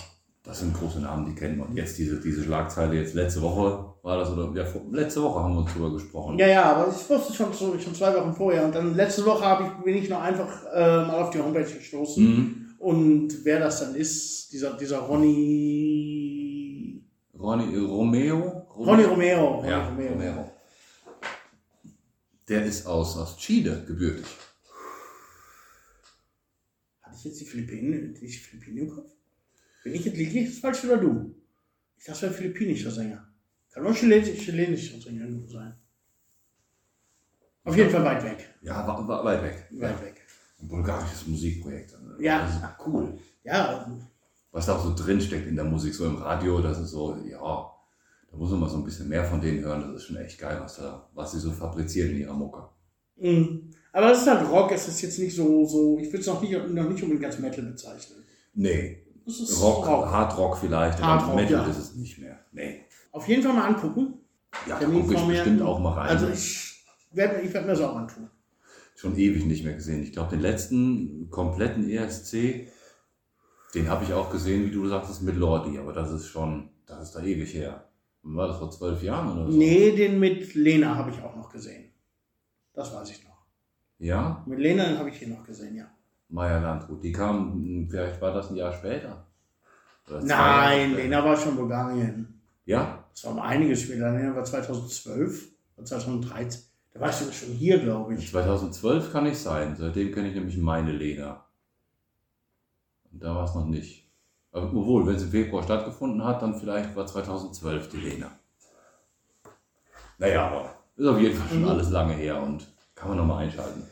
das sind große Namen, die kennen wir. Und jetzt diese, diese Schlagzeile, jetzt letzte Woche war das, oder ja, letzte Woche haben wir uns drüber gesprochen. Ja, ja, aber ich wusste schon, schon zwei Wochen vorher. Und dann letzte Woche habe ich, bin ich noch einfach äh, mal auf die Homepage gestoßen. Mhm. Und wer das dann ist, dieser, dieser Ronny. Ronny, äh, Romeo? Ronny Romero. Ronny Ja, Romero. Der ist aus, aus Chile gebürtig. Hatte ich jetzt die Philippinen, die Philippinen im Kopf? Bin ich jetzt liege ich falsch oder du? Ich dachte, das wäre ein philippinischer Sänger. Kann auch chilenisch, chilenisch irgendwo sein. Auf jeden Fall weit weg. Ja, war, war weit weg. Weit weg. Ein bulgarisches Musikprojekt. Ja. Das ist cool. Ja, Was da auch so drinsteckt in der Musik, so im Radio, das ist so, ja, da muss man mal so ein bisschen mehr von denen hören. Das ist schon echt geil, was da, was sie so fabrizieren in ihrer Mucke. mm. aber das ist halt Rock, es ist jetzt nicht so, so ich würde es noch nicht, noch nicht unbedingt als Metal bezeichnen. Nee, Ist Rock, Hard Rock vielleicht, aber Hard Rock, Metal ja. ist es nicht mehr. Nee. Auf jeden Fall mal angucken. Ja, da gucke ich bestimmt auch mal rein. Also ich werde ich werd mir das auch antun. Schon ewig nicht mehr gesehen. Ich glaube, den letzten kompletten ESC, den habe ich auch gesehen, wie du sagtest, mit Lordi. Aber das ist schon, das ist da ewig her. War das vor zwölf Jahren oder so? Nee, den mit Lena habe ich auch noch gesehen. Das weiß ich noch. Ja? Mit Lena habe ich hier noch gesehen, ja. Maya Landrut. Die kam, vielleicht war das ein Jahr später. Nein, später. Lena war schon Bulgarien. Ja? Das war um einiges später. Lena war 2012 oder 2013. Da warst du schon hier, glaube ich. 2012 kann nicht sein. Seitdem kenne ich nämlich meine Lena. Und da war es noch nicht. Aber obwohl, wenn es im Februar stattgefunden hat, dann vielleicht war 2012 die Lena. Naja, aber ist auf jeden Fall schon Mhm. alles lange her und kann man nochmal einschalten.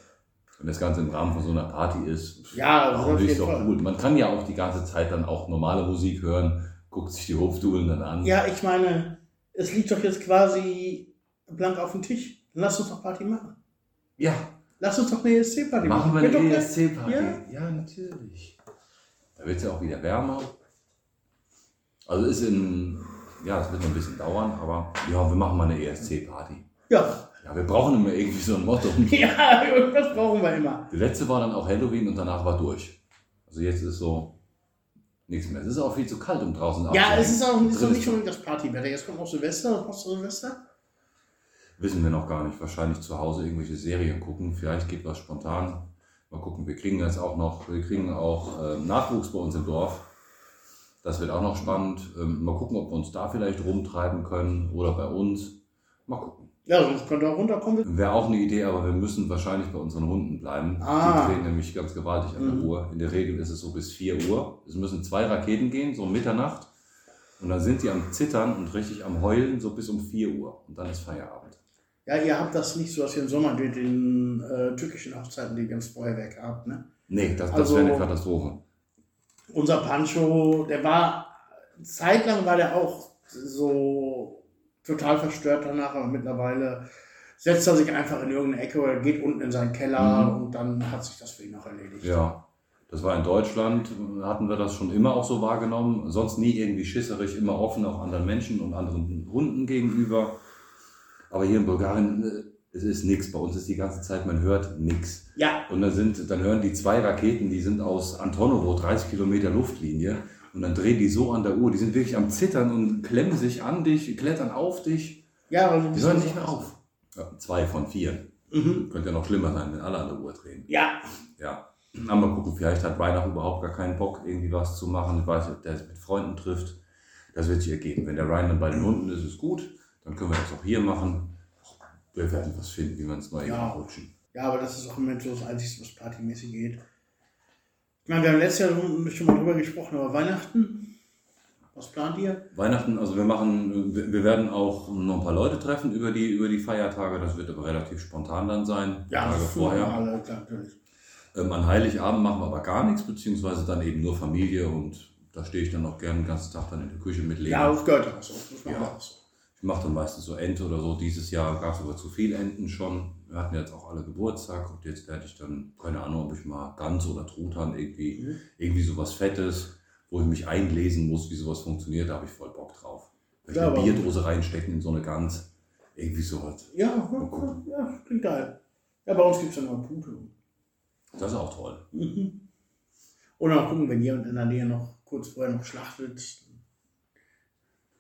Wenn das Ganze im Rahmen von so einer Party ist, Ja, nicht jeden doch Fall. gut. Man kann ja auch die ganze Zeit dann auch normale Musik hören, guckt sich die Hofdulen dann an. Ja, ich meine, es liegt doch jetzt quasi blank auf dem Tisch. Lass uns doch Party machen. ja Lass uns doch eine ESC-Party Machen wir Wird doch eine. ESC-Party? Ja. Ja. natürlich. Da wird es ja auch wieder wärmer. Also ist in, ja, es wird noch ein bisschen dauern, aber ja, wir machen mal eine ESC-Party. Ja. Ja, wir brauchen immer irgendwie so ein Motto. ja, irgendwas brauchen wir immer. Die letzte war dann auch Halloween und danach war durch. Also jetzt ist so nichts mehr. Es ist auch viel zu kalt, um draußen Ja, abzuhängen. es ist auch Drin nicht unbedingt das Partywetter. Jetzt kommt auch Silvester. Was machst du Silvester? Wissen wir noch gar nicht. Wahrscheinlich zu Hause irgendwelche Serien gucken. Vielleicht geht was spontan. Mal gucken. Wir kriegen jetzt auch noch, wir kriegen auch äh, Nachwuchs bei uns im Dorf. Das wird auch noch spannend. Ähm, mal gucken, ob wir uns da vielleicht rumtreiben können oder bei uns. Mal gucken. Ja, sonst könnt ihr auch runterkommen. Wäre auch eine Idee, aber wir müssen wahrscheinlich bei unseren Hunden bleiben. Ah. Die drehen nämlich ganz gewaltig an der Mhm. Uhr. In der Regel ist es so bis 4 Uhr. Es müssen zwei Raketen gehen, so um Mitternacht. Und dann sind die am Zittern und richtig am Heulen, so bis um 4 Uhr. Und dann ist Feierabend. Ja, ihr habt das nicht so, dass ihr im Sommer mit den äh, türkischen Hochzeiten die ganz Feuerwerk habt, ne? Nee, das, das Also- wäre eine Katastrophe. Unser Pancho, der war, zeitlang war der auch so total verstört danach, aber mittlerweile setzt er sich einfach in irgendeine Ecke oder geht unten in seinen Keller Mhm. und dann hat sich das für ihn auch erledigt. Ja, das war in Deutschland, hatten wir das schon immer auch so wahrgenommen. Sonst nie irgendwie schisserig, immer offen auch anderen Menschen und anderen Hunden gegenüber. Aber hier in Bulgarien, äh, es ist nichts. Bei uns ist die ganze Zeit, man hört nichts. Ja, Und dann, sind, dann hören die zwei Raketen, die sind aus Antonovo, 30 Kilometer Luftlinie. Und dann drehen die so an der Uhr. Die sind wirklich am Zittern und klemmen sich an dich, klettern auf dich. ja, also Die hören nicht mehr auf. Ja, zwei von vier. Mhm. Könnte ja noch schlimmer sein, wenn alle an der Uhr drehen. Ja, Ja, aber mal gucken, vielleicht hat Weihnachten überhaupt gar keinen Bock, irgendwie was zu machen. Ich weiß nicht, ob der sich mit Freunden trifft. Das wird sich ergeben. Wenn der Ryan dann bei den Hunden ist, ist gut. Dann können wir das auch hier machen. Wir werden was finden, wie wir ins neue Ja. Rutschen. ja, aber das ist auch im Moment so das Einzige, was partymäßig geht. Ich meine, wir haben letztes Jahr schon mal drüber gesprochen, aber Weihnachten, was plant ihr? Weihnachten, also wir machen, wir werden auch noch ein paar Leute treffen über die, über die Feiertage. Das wird aber relativ spontan dann sein. Tage vorher. Alle, natürlich. Ähm, an Heiligabend machen wir aber gar nichts, beziehungsweise dann eben nur Familie und da stehe ich dann auch gerne den ganzen Tag dann in der Küche mit Lena. Ja, das gehört auch so. Das Ja. auch so. Ich mache dann meistens so Ente oder so. Dieses Jahr gab es aber zu viel Enten schon. Wir hatten jetzt auch alle Geburtstag und jetzt werde ich dann, keine Ahnung, ob ich mal Gans oder Truthahn irgendwie, Mhm. irgendwie sowas Fettes, wo ich mich einlesen muss, wie sowas funktioniert, da habe ich voll Bock drauf. Wenn ich Ja, eine aber- Bierdose reinstecken in so eine Gans, irgendwie sowas. Ja, ja, ja, klingt geil. Ja, bei uns gibt es ja nur Pute. Das ist auch toll. Mhm. Oder mal gucken, wenn jemand in der Nähe noch kurz vorher noch schlachtet.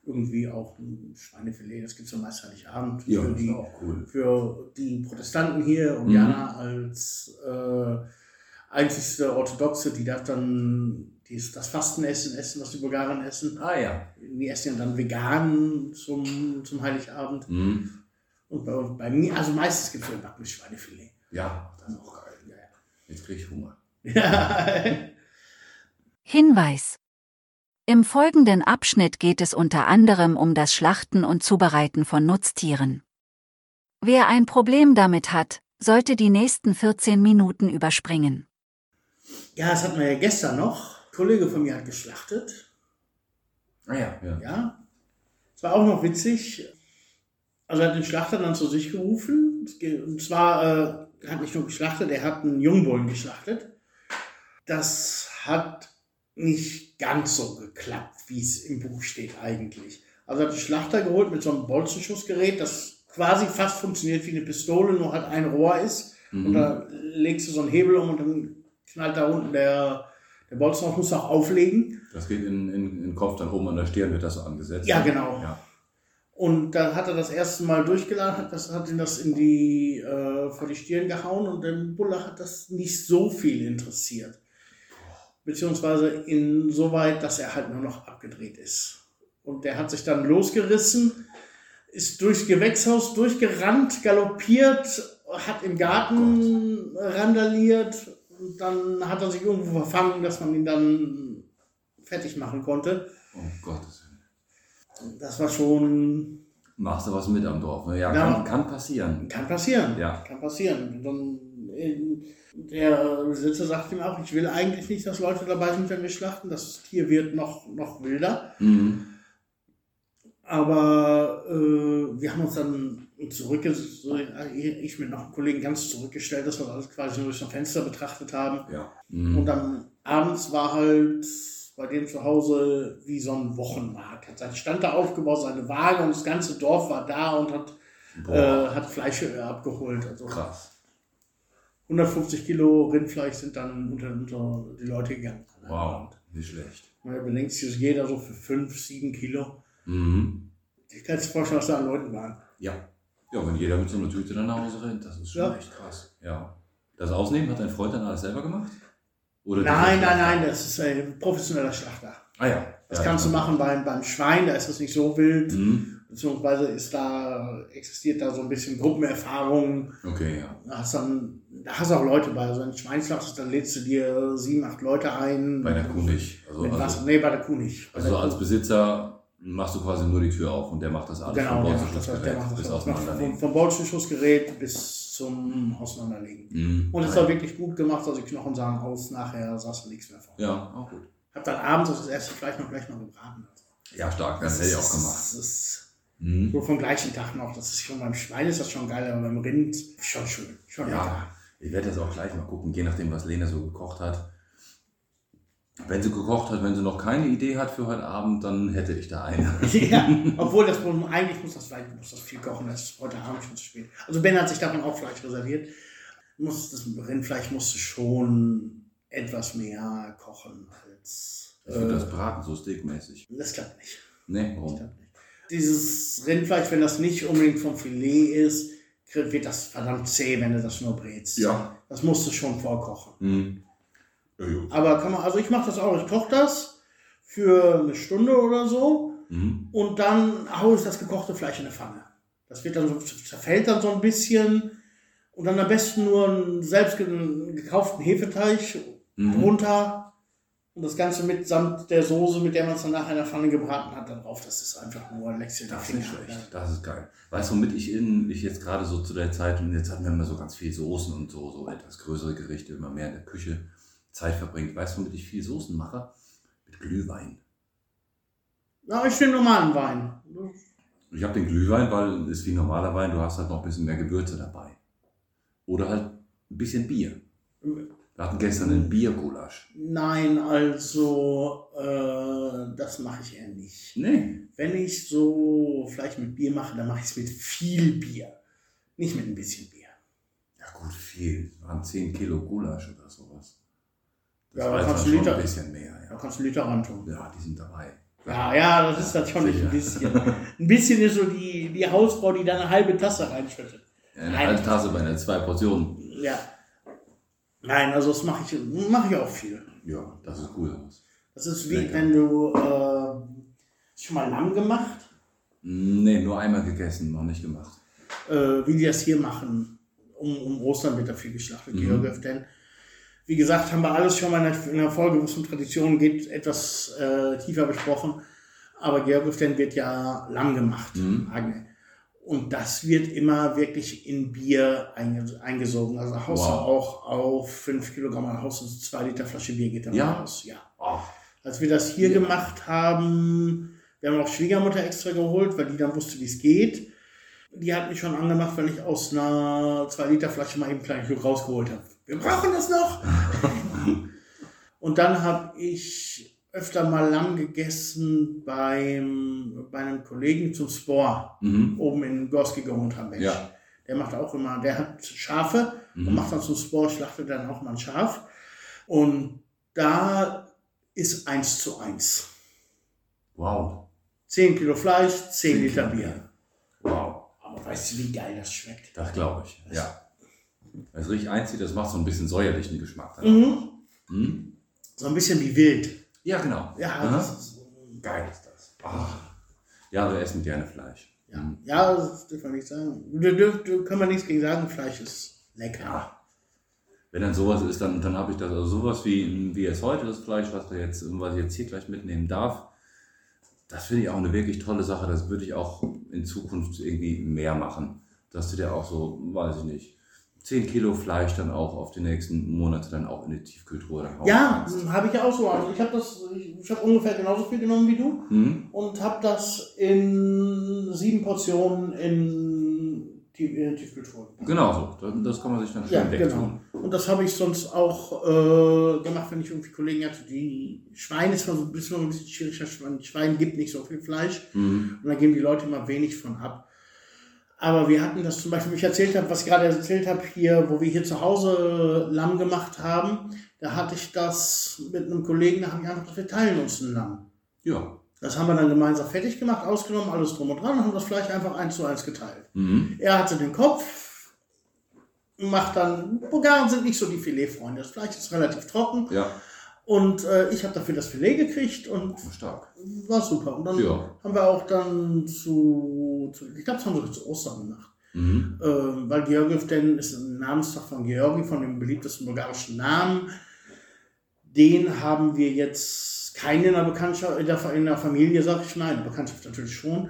Irgendwie auch ein Schweinefilet, das gibt es ja meist Heiligabend. Ja, für, die, auch cool. für die Protestanten hier und Mhm. Jana als äh, einzigste Orthodoxe, die darf dann dies, das Fastenessen essen, was die Bulgaren essen. Ah ja. Die essen ja dann vegan zum, zum Heiligabend. Mhm. Und bei, bei mir, also meistens gibt es ja gebackenes Schweinefilet. Ja, das ist auch geil. Ja, Jetzt kriege ich Hunger. ja. Hinweis. Im folgenden Abschnitt geht es unter anderem um das Schlachten und Zubereiten von Nutztieren. Wer ein Problem damit hat, sollte die nächsten 14 Minuten überspringen. Ja, das hatten wir ja gestern noch. Ein Kollege von mir hat geschlachtet. Ah ja, ja. Ja. Es war auch noch witzig. Also er hat den Schlachter dann zu sich gerufen. Und zwar, äh, er hat nicht nur geschlachtet, er hat einen Jungbullen geschlachtet. Das hat nicht ganz so geklappt, wie es im Buch steht eigentlich. Also er hat den Schlachter geholt mit so einem Bolzenschussgerät, das quasi fast funktioniert wie eine Pistole, nur halt ein Rohr ist. Und Mhm. da legst du so einen Hebel um und dann knallt da unten der, der Bolzen auf, musst du auch auflegen. Das geht in, in, in den Kopf, dann oben an der Stirn wird das so angesetzt. Ja, genau. Ja. Und dann hat er das erste Mal durchgeladen, hat, das, hat ihn das in die, äh, vor die Stirn gehauen und den Bulle hat das nicht so viel interessiert. Beziehungsweise insoweit, dass er halt nur noch abgedreht ist. Und der hat sich dann losgerissen, ist durchs Gewächshaus durchgerannt, galoppiert, hat im Garten randaliert und dann hat er sich irgendwo verfangen, dass man ihn dann fertig machen konnte. Gottes Willen. Das war schon Machst du was mit am Dorf? Ne? Ja, Ja. Kann, kann passieren. Kann passieren. Ja. Kann passieren. Dann, der Besitzer sagt ihm auch, ich will eigentlich nicht, dass Leute dabei sind, wenn wir schlachten. Das Tier wird noch, noch wilder. Mhm. Aber äh, wir haben uns dann zurück, ich mit noch einem Kollegen ganz zurückgestellt, dass wir alles quasi nur durch ein Fenster betrachtet haben. Ja. Mhm. Und dann abends war halt bei dem zu Hause wie so ein Wochenmarkt. Hat seinen Stand da aufgebaut, seine Waage und das ganze Dorf war da und hat, äh, hat Fleisch äh, abgeholt. Also krass. 150 Kilo Rindfleisch sind dann unter, unter die Leute gegangen. Wow, nicht schlecht. Man bedenkt sich jeder so für 5, 7 Kilo. Mhm. Ich kann es vorstellen, was da an Leuten waren. Ja. Ja, wenn jeder mit so einer Tüte dann nach Hause rennt, das ist schon Ja. echt krass. Ja. Das Ausnehmen hat dein Freund dann alles selber gemacht? Oder Nein, nein, nein, das ist ein professioneller Schlachter. Ah ja. Das ja, kannst du klar. machen beim, beim Schwein, da ist das nicht so wild. Mhm. Beziehungsweise ist da, existiert da so ein bisschen Gruppenerfahrung. Okay, ja. Da hast dann, da hast du auch Leute bei. Also wenn du Schwein schlachtest, dann lädst du dir sieben, acht Leute ein. Bei der Kuh nicht. Also, also. Nee, bei der Kuh nicht. Bei also der als. Besitzer machst du quasi nur die Tür auf und der macht das alles Genau, vom der macht das, Bolzenschussgerät der macht das bis alles. Macht vom, vom Bolzenschussgerät bis zum Auseinanderlegen. Mhm. Und es war wirklich gut gemacht, also die Knochen sahen aus, nachher saß nichts mehr vor. Ja, auch gut. Hab dann abends das erste Fleisch noch gleich noch gebraten. Ja, stark, das hätte ich auch gemacht. Das ist Mhm. so vom gleichen Tag noch. Das ist schon beim Schwein ist das schon geil, aber beim Rind schon schön. Schon lecker. Ja, ich werde jetzt auch gleich mal gucken, je nachdem, was Lena so gekocht hat. Wenn sie gekocht hat, wenn sie noch keine Idee hat für heute Abend, dann hätte ich da eine. ja, obwohl das Problem- eigentlich muss das, Fleisch- muss das viel kochen, das ist heute Abend schon zu spät. Also Ben hat sich davon auch Fleisch reserviert. Muss, das Rindfleisch musste schon etwas mehr kochen als. Ich würde äh, das braten, so steakmäßig. das klappt nicht. Nee, Das warum? klappt nicht. Dieses Rindfleisch, wenn das nicht unbedingt vom Filet ist, wird das verdammt zäh, wenn du das nur brätst. Ja. Das musst du schon vorkochen. Mhm. Ja. Aber kann man, also ich mache das auch, ich koche das für eine Stunde oder so Mhm. und dann haue ich das gekochte Fleisch in eine Pfanne. Das wird dann so, zerfällt dann so ein bisschen und dann am besten nur einen selbst ge- gekauften Hefeteig Mhm. runter und das Ganze mitsamt der Soße, mit der man es dann nachher in der Pfanne gebraten hat, dann drauf. Das ist einfach nur ein Läckchen. Das ist nicht schlecht. Das ist geil. Weißt du, womit ich in, ich jetzt gerade so zu der Zeit, und jetzt hatten wir immer so ganz viel Soßen und so, so etwas größere Gerichte, immer mehr in der Küche Zeit verbringt. Weißt du, womit ich viel Soßen mache? Mit Glühwein. Ja, ich nehme normalen Wein. Ich habe den Glühwein, weil es ist wie normaler Wein, du hast halt noch ein bisschen mehr Gewürze dabei. Oder halt ein bisschen Bier. Wir hatten gestern einen Biergulasch. Nein, also äh, das mache ich eher nicht. Nee. Wenn ich so vielleicht mit Bier mache, dann mache ich es mit viel Bier. Nicht mit ein bisschen Bier. Ja gut, viel. Das waren 10 Kilo Gulasch oder sowas. Das Ja, da kannst Liter- ein bisschen mehr. Da Ja. kannst du Liter ran tun. ja, die sind dabei. Ja, ja, das ist dann schon nicht ein bisschen. Ein bisschen ist so die, die Hausfrau, die da eine halbe Tasse reinschüttet. Eine Nein. halbe Tasse bei einer zwei Portionen. Ja. Nein, also das mache ich, mache ich auch viel. Ja, das ist cool aus. Das ist wie Lecker. wenn du äh, schon mal Lamm gemacht, Nee, nur einmal gegessen, noch nicht gemacht. äh, wie die das hier machen. Um, um Ostern wird da viel geschlachtet, Mhm. Georg denn Wie gesagt, haben wir alles schon mal in der, Folge, wo es um Traditionen geht, etwas äh, tiefer besprochen. Aber Georgiften wird ja lang gemacht. Mhm. Und das wird immer wirklich in Bier einge- eingesogen. Also haust Wow. auch auf 5 Kilogramm, dann haust du so 2 Liter Flasche Bier geht dann Ja? raus. Ja. Oh, Als wir das hier Ja. gemacht haben, wir haben auch Schwiegermutter extra geholt, weil die dann wusste, wie es geht. Die hat mich schon angemacht, wenn ich aus einer 2 Liter Flasche mal eben einen kleinen Schluck rausgeholt habe. Wir brauchen das noch! Und dann habe ich öfter mal lang gegessen beim, bei einem Kollegen zum Spor, mhm. oben in Gorski gewohnt haben. Ja. Der macht auch immer, der hat Schafe und Mhm. macht dann zum Sport, schlachtet dann auch mal ein Schaf. Und da ist eins zu eins. Wow. 10 Kilo Fleisch, 10 10 Liter Kilo Bier. Wow. Aber weißt du, wie geil das schmeckt? Das glaube ich. Ja. Wenn es richtig einzieht, das macht so ein bisschen säuerlichen Geschmack. Mhm. Mhm. So ein bisschen wie wild. Ja, genau. Ja, Aha. das ist, Geil ist das. Ah. Ja, wir essen gerne Fleisch. ja. Mhm. ja, das dürfen wir nicht sagen. Da da können wir nichts gegen sagen, Fleisch ist lecker. Ja. Wenn dann sowas ist, dann, dann habe ich das, also sowas wie, wie es heute das Fleisch, was, wir jetzt, was ich jetzt hier gleich mitnehmen darf, das finde ich auch eine wirklich tolle Sache. Das würde ich auch in Zukunft irgendwie mehr machen. Dass du dir auch so, weiß ich nicht, 10 Kilo Fleisch dann auch auf die nächsten Monate dann auch in die Tiefkühltruhe dann hauen Ja, habe ich ja auch so. Also ich habe das, ich, ich habe ungefähr genauso viel genommen wie du Mhm. und habe das in sieben Portionen in die in Tiefkühltruhe gepackt. Genau so. Das- kann man sich dann schön Ja, wegtun. genau. Und das habe ich sonst auch äh, gemacht, wenn ich irgendwie Kollegen hatte, die Schwein ist mal so ein bisschen, ein bisschen schwierig. Schwein gibt nicht so viel Fleisch Mhm. und da geben die Leute immer wenig von ab. Aber wir hatten das zum Beispiel, wie ich erzählt habe, was ich gerade erzählt habe, hier, wo wir hier zu Hause Lamm gemacht haben, da hatte ich das mit einem Kollegen, da haben wir einfach, wir teilen uns ein Lamm. Ja. Das haben wir dann gemeinsam fertig gemacht, ausgenommen, alles drum und dran und haben das Fleisch einfach eins zu eins geteilt. Mhm. Er hatte den Kopf, macht dann, Bulgaren sind nicht so die Filetfreunde, das Fleisch ist relativ trocken Ja. und äh, ich habe dafür das Filet gekriegt und Stark. War super. Und dann Ja. haben wir auch dann zu, zu ich glaube, das haben wir zu Ostern gemacht. Mhm. Ähm, weil Georgiev denn ist ein Namenstag von Georgi, von dem beliebtesten bulgarischen Namen. Den haben wir jetzt keinen in der Bekanntschaft, in der, in der Familie, sag ich mal, in der Bekanntschaft natürlich schon.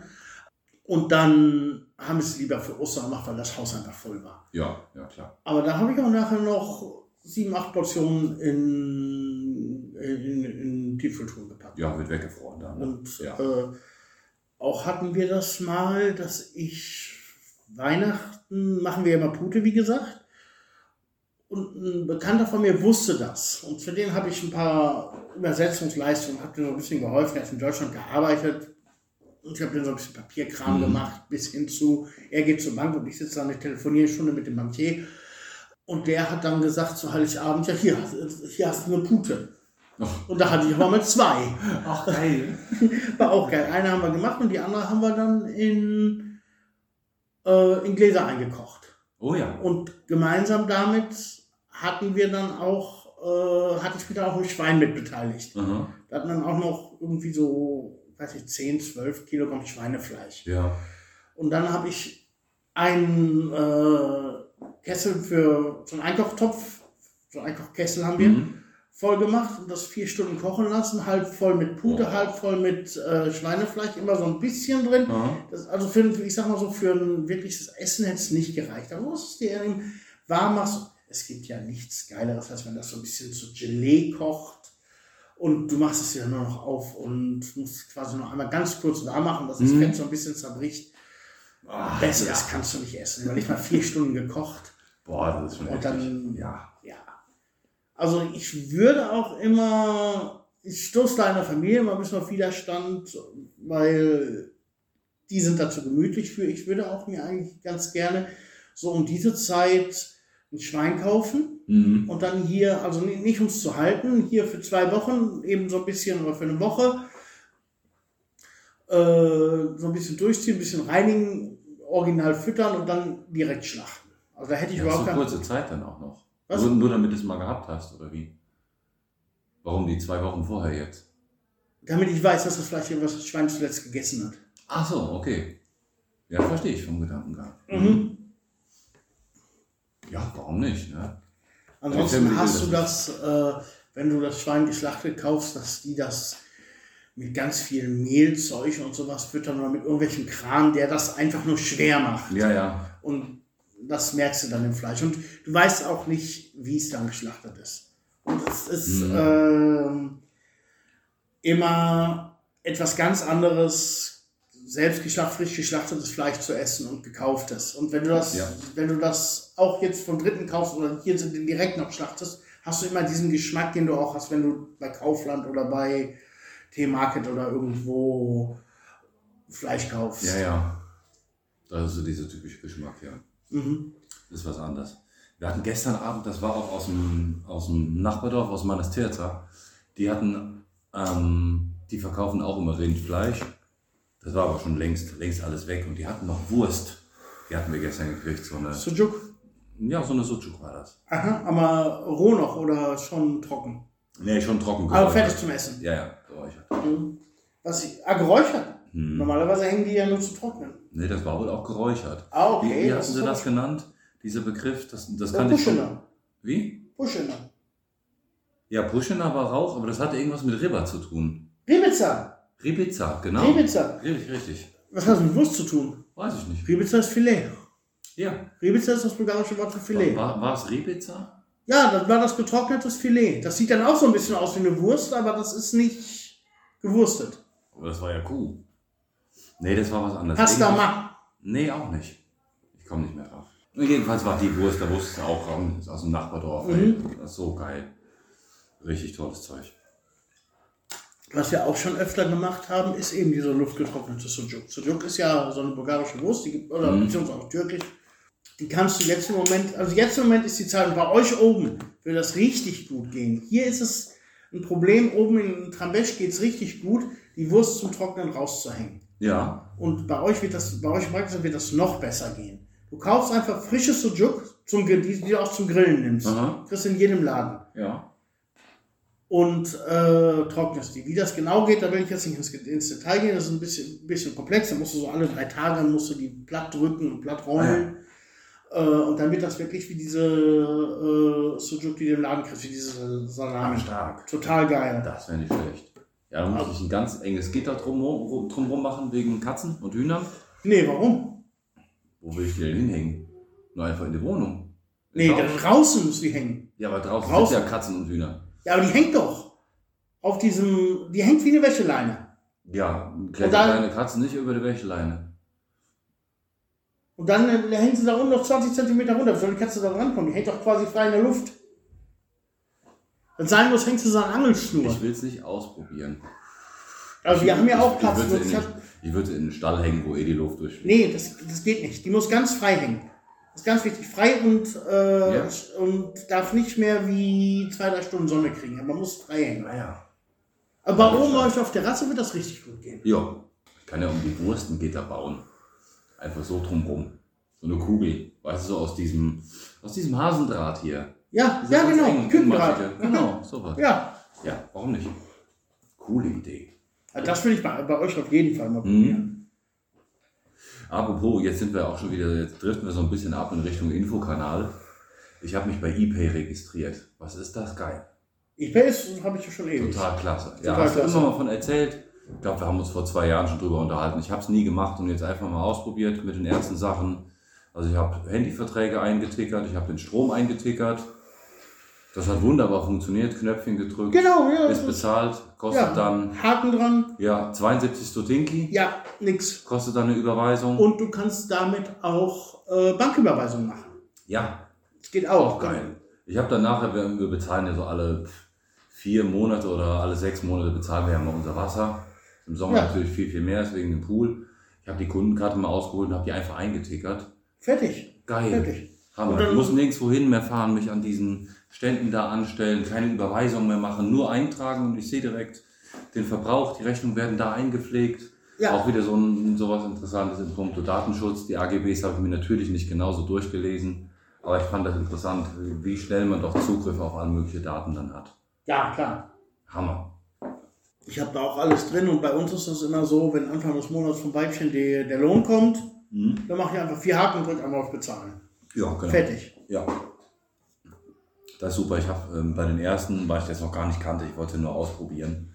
Und dann haben wir es lieber für Ostern gemacht, weil das Haus einfach voll war. Ja, ja, klar. Aber da habe ich auch nachher noch sieben, acht Portionen in, in, in Tiefkühltruhe gepackt. Ja, wird weggefroren dann. Ne? Und ja. äh, auch hatten wir das mal, dass ich Weihnachten machen wir immer Pute, wie gesagt. Und ein Bekannter von mir wusste das. Und für den habe ich ein paar Übersetzungsleistungen, habe mir so ein bisschen geholfen. Er hat in Deutschland gearbeitet. Und ich habe dann so ein bisschen Papierkram Mhm. gemacht, bis hin zu, er geht zur Bank und ich sitze da eine Telefonielstunde mit dem Bankier. Und der hat dann gesagt zu Heiligabend, ja, hier, hier hast du eine Pute. Und da hatte ich aber mal zwei. Ach, geil. War auch geil. Eine haben wir gemacht und die andere haben wir dann in, äh, in Gläser eingekocht. Oh ja. Und gemeinsam damit hatten wir dann auch, äh, hatte ich wieder auch ein Schwein mit beteiligt. Aha. Da hatten dann auch noch irgendwie so, weiß ich, 10, 12 Kilogramm Schweinefleisch. Ja. Und dann habe ich einen äh, Kessel für so einen Einkochtopf, so einen Einkochkessel haben wir, Mhm. Voll gemacht und das vier Stunden kochen lassen, halb voll mit Pute, Oh. halb voll mit äh, Schweinefleisch, immer so ein bisschen drin. Aha. Das, also für, ich sag mal so, für ein wirkliches Essen hätte es nicht gereicht. Aber du musst es dir warm machst. Es gibt ja nichts Geileres, als wenn das so ein bisschen zu Gelee kocht und du machst es dir nur noch auf und musst quasi noch einmal ganz kurz warm machen, dass das Mhm. Fett so ein bisschen zerbricht. Ah, Besseres ja. kannst du nicht essen. Ich mal vier Stunden gekocht. Boah, das ist schon Und dann- ja. Also ich würde auch immer, ich stoße da in der Familie immer ein bisschen auf Widerstand, weil die sind dazu gemütlich für. Ich würde auch mir eigentlich ganz gerne so um diese Zeit ein Schwein kaufen Mhm. und dann hier, also ni- nicht um es zu halten, hier für zwei Wochen, eben so ein bisschen oder für eine Woche, äh, so ein bisschen durchziehen, ein bisschen reinigen, original füttern und dann direkt schlachten. Also da hätte ich Ja, überhaupt so kurze Zeit dann auch noch. Was? Nur, nur damit du es mal gehabt hast, oder wie? Warum die zwei Wochen vorher jetzt? Damit ich weiß, dass das Fleisch, was das Schwein zuletzt gegessen hat. Ach so, okay. Ja, verstehe ich vom Gedankengang. Mhm. Ja, warum nicht? Ne? Ansonsten hast du das das, äh, wenn du das Schwein geschlachtet kaufst, dass die das mit ganz viel Mehlzeug und sowas füttern oder mit irgendwelchen Kram, der das einfach nur schwer macht. Ja, ja. Und das merkst du dann im Fleisch. Und du weißt auch nicht, wie es dann geschlachtet ist. Und es ist Mhm. ähm, immer etwas ganz anderes, selbst geschlachtet, frisch geschlachtetes Fleisch zu essen und gekauftes. Und wenn du das, Ja. wenn du das auch jetzt vom Dritten kaufst oder hier sind direkt noch schlachtest, hast du immer diesen Geschmack, den du auch hast, wenn du bei Kaufland oder bei T-Market oder irgendwo Fleisch kaufst. Ja, ja. Das ist so dieser typische Geschmack, ja. Mhm. Das ist was anderes. Wir hatten gestern Abend, das war auch aus dem, aus dem Nachbardorf, aus Manastirza, die hatten, ähm, die verkaufen auch immer Rindfleisch. Das war aber schon längst, längst alles weg und die hatten noch Wurst. Die hatten wir gestern gekriegt, so eine, Sujuk. ja, so eine Sucuk war das. Aha, aber roh noch oder schon trocken? Nee, schon trocken Aber geräuchert. fertig zum Essen. Ja, ja, geräuchert. Mhm. Was ich, ah, geräuchert. Hm. Normalerweise hängen die ja nur zu trocknen. Nee, das war wohl auch geräuchert. Ah, Wie, okay. wie hatten ist sie das genannt? Dieser Begriff, das, das Ja, kann ich schon. Wie? Puschener. Ja, Puschener war Rauch, aber das hatte irgendwas mit Ribber zu tun. Ribica. Ribiza, genau. Ribica. Richtig, richtig. Was hat das mit Wurst zu tun? Weiß ich nicht. Ribica ist Filet. Ja. Ribica ist das bulgarische Wort für Filet. War, war es Ribiza? Ja, das war das getrocknetes Filet. Das sieht dann auch so ein bisschen aus wie eine Wurst, aber das ist nicht gewurstet. Aber das war ja Kuh. Nee, das war was anderes. Pasta ma. Nee, auch nicht. Ich komme nicht mehr drauf. Jedenfalls war die Wurst, da wusste es auch ist aus dem Nachbardorf. ey. Mhm. Das ist so geil. Richtig tolles Zeug. Was wir auch schon öfter gemacht haben, ist eben dieser luftgetrocknete Sujuk. Sujuk ist ja so eine bulgarische Wurst, die gibt, oder Mhm. beziehungsweise auch türkisch. Die kannst du jetzt im Moment, also jetzt im Moment ist die Zeit, und bei euch oben will das richtig gut gehen. Hier ist es ein Problem, oben in Trambesch geht es richtig gut, die Wurst zum Trocknen rauszuhängen. Ja. Und bei euch wird das, bei euch Praxis wird das noch besser gehen. Du kaufst einfach frisches Sujuk, zum, die, du auch zum Grillen nimmst. Aha. Kriegst in jedem Laden Ja. und äh, trocknest die. Wie das genau geht, da will ich jetzt nicht ins, ins Detail gehen, das ist ein bisschen, ein bisschen komplex. Da musst du so alle drei Tage musst du die platt drücken und platt rollen. Äh, und dann wird das wirklich wie diese äh, Sujuk, die du im Laden kriegst, wie diese Salami. Stark. Total geil. Das wäre nicht schlecht. Ja, dann muss ich ein ganz enges Gitter drumherum drum machen wegen Katzen und Hühnern. Nee, warum? Wo will ich die denn hinhängen? Nur einfach in die Wohnung. Nee, Draußen. da draußen muss die hängen. Ja, aber draußen, Draußen. sind ja Katzen und Hühner. Ja, aber die hängt doch. Auf diesem, die hängt wie eine Wäscheleine. Ja, klettert deine Katze nicht über die Wäscheleine. Und dann äh, hängt sie da unten noch 20 Zentimeter runter. Wie soll die Katze da rankommen? Die hängt doch quasi frei in der Luft. Wenn es sein muss, hängt sie so an Angelschnur. Ich will es nicht ausprobieren. Also wir haben ja auch Ich Katzen. würde Das in den- ich würde in den Stall hängen, wo eh die Luft durchfließt. Nee, das, das geht nicht. Die muss ganz frei hängen. Das ist ganz wichtig. Frei und, äh, Ja. und darf nicht mehr wie zwei, drei Stunden Sonne kriegen. Man muss frei hängen. Naja. Aber bei oben bei euch auf der Terrasse wird das richtig gut gehen. Ja, ich kann ja um die Wurst ein Gitter bauen. Einfach so drumrum. So eine Kugel. Weißt du, so aus diesem, aus diesem Hasendraht hier. Ja, ja genau. Kükendraht. engmaschige. Genau, sowas. Ja. Ja, warum nicht? Coole Idee. Also das will ich bei, bei euch auf jeden Fall mal probieren. Apropos, jetzt sind wir auch schon wieder, jetzt driften wir so ein bisschen ab in Richtung Infokanal. Ich habe mich bei ePay registriert. Was ist das geil? eBay ist, habe ich ja schon ewig. Total klasse. Ja, Total hast du klasse. immer mal von erzählt? Ich glaube, wir haben uns vor zwei Jahren schon drüber unterhalten. Ich habe es nie gemacht und jetzt einfach mal ausprobiert mit den ersten Sachen. Also ich habe Handyverträge eingetickert, ich habe den Strom eingetickert. Das hat wunderbar funktioniert, Knöpfchen gedrückt, Genau, ja. ist bezahlt, kostet ja. dann Haken dran. ja 72 Stotinki, Ja, nix. kostet dann eine Überweisung. Und du kannst damit auch äh, Banküberweisungen machen. ja, Das geht auch. Auch geil. Ich habe dann nachher, wir, wir bezahlen ja so alle vier Monate oder alle sechs Monate bezahlen wir ja mal unser Wasser. Im Sommer Ja. natürlich viel, viel mehr, ist wegen dem Pool. Ich habe die Kundenkarte mal ausgeholt und habe die einfach eingetickert. Fertig. Geil. Fertig. Hammer. Ich muss nirgendwo hin mehr fahren, mich an diesen Ständen da anstellen, keine Überweisung mehr machen, nur eintragen und ich sehe direkt den Verbrauch, die Rechnungen werden da eingepflegt. Ja. Auch wieder so ein sowas Interessantes in puncto Datenschutz. Die AGBs habe ich mir natürlich nicht genauso durchgelesen, aber ich fand das interessant, wie schnell man doch Zugriff auf alle möglichen Daten dann hat. Ja, klar. Hammer. Ich habe da auch alles drin und bei uns ist das immer so, wenn Anfang des Monats vom Weibchen die, der Lohn kommt, dann mache ich einfach vier Haken und drücke einmal auf Bezahlen. Ja, genau. Fertig. Ja. Das ist super. Ich habe ähm, bei den ersten, weil ich das noch gar nicht kannte, ich wollte nur ausprobieren.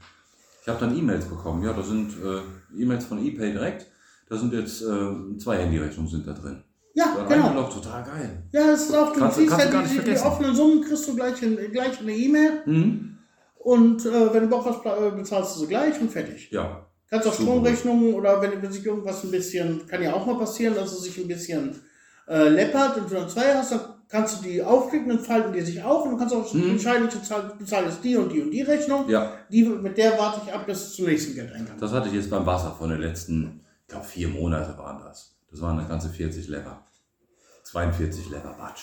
Ich habe dann E-Mails bekommen. Ja, da sind äh, E-Mails von ePay direkt. Da sind jetzt äh, zwei Handyrechnungen sind da drin. Ja, Da genau. reingeloggt, total geil. Ja, das ist auch, du Kannst du- siehst kannst du ja gar die, nicht die, offenen Summen, kriegst du gleich, in, gleich eine E-Mail Mhm. und äh, wenn du Bock hast, äh, bezahlst du sie gleich und fertig. Ja, Kannst auch Super. Stromrechnungen oder wenn, wenn sich irgendwas ein bisschen, kann ja auch mal passieren, dass es sich ein bisschen äh, läppert und du dann zwei hast, dann kannst du die aufklicken, dann falten die sich auf und du kannst auch Mhm. entscheiden, ich bezahle bezahle jetzt die und die und die Rechnung. ja. Die, mit der warte ich ab bis zum nächsten Geldeingang. Das hatte ich jetzt beim Wasser von den letzten, ich glaube vier Monate waren das. Das waren eine ganze 40 Lever. 42 Lever Batsch.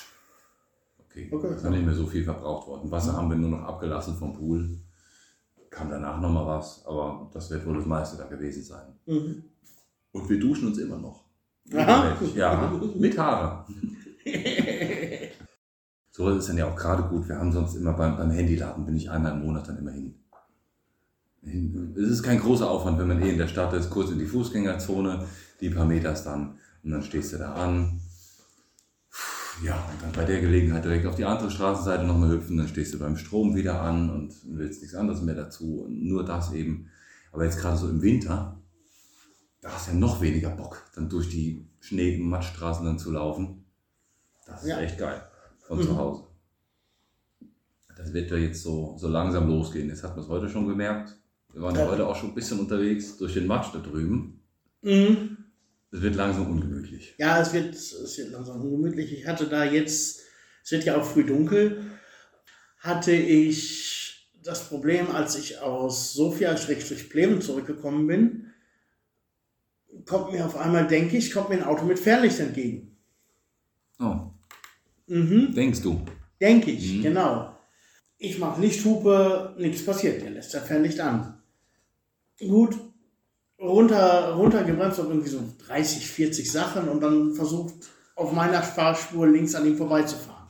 Okay, Okay. ist ja nicht mehr so viel verbraucht worden. Wasser haben wir nur noch abgelassen vom Pool. Kam danach nochmal was, aber das wird wohl das meiste da gewesen sein. Mhm. Und wir duschen uns immer noch. Aha. Ja, mit Haare. So ist dann ja auch gerade gut. Wir haben sonst immer beim, beim Handyladen, bin ich einmal im Monat dann immer hin. Es ist kein großer Aufwand, wenn man eh in der Stadt ist, kurz in die Fußgängerzone, die paar Meters dann. Und dann stehst du da an. Ja, und dann bei der Gelegenheit direkt auf die andere Straßenseite nochmal hüpfen, dann stehst du beim Strom wieder an und willst nichts anderes mehr dazu. Und nur das eben. Aber jetzt gerade so im Winter, da hast du ja noch weniger Bock, dann durch die Schnee- und Matschstraßen dann zu laufen. Das ist Ja. echt geil. Von Mhm. zu Hause. Das wird ja jetzt so, so langsam losgehen. Jetzt hat man es heute schon gemerkt. Wir waren ja Ja. heute auch schon ein bisschen unterwegs durch den Matsch da drüben. Mhm. Es wird langsam ungemütlich. Ja, es wird, es wird langsam ungemütlich. Ich hatte da jetzt, es wird ja auch früh dunkel, hatte ich das Problem, als ich aus Sofia-Pleven zurückgekommen bin, kommt mir auf einmal, denke ich, kommt mir ein Auto mit Fernlicht entgegen. Mhm. denkst du? Denke ich, Mhm. genau. Ich mache Lichthupe, nichts passiert, der lässt das Fernlicht an. Gut, runter, runtergebremst auf irgendwie so 30, 40 Sachen und dann versucht, auf meiner Fahrspur links an ihm vorbeizufahren.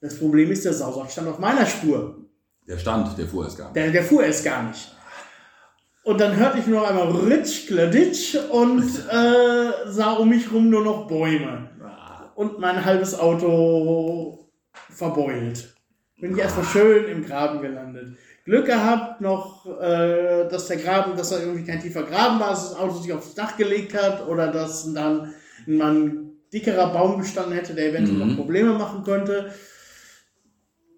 Das Problem ist, der Sausack stand auf meiner Spur. Der stand, der fuhr es gar nicht. Der, der fuhr es gar nicht. Und dann hörte ich nur noch einmal Ritsch, Gladitsch und äh, sah um mich rum nur noch Bäume. Und mein halbes Auto verbeult. Bin ich erstmal schön im Graben gelandet. Glück gehabt noch, äh, dass der Graben, dass da irgendwie kein tiefer Graben war, dass das Auto sich aufs Dach gelegt hat oder dass dann ein dickerer Baum gestanden hätte, der eventuell Mhm. noch Probleme machen könnte.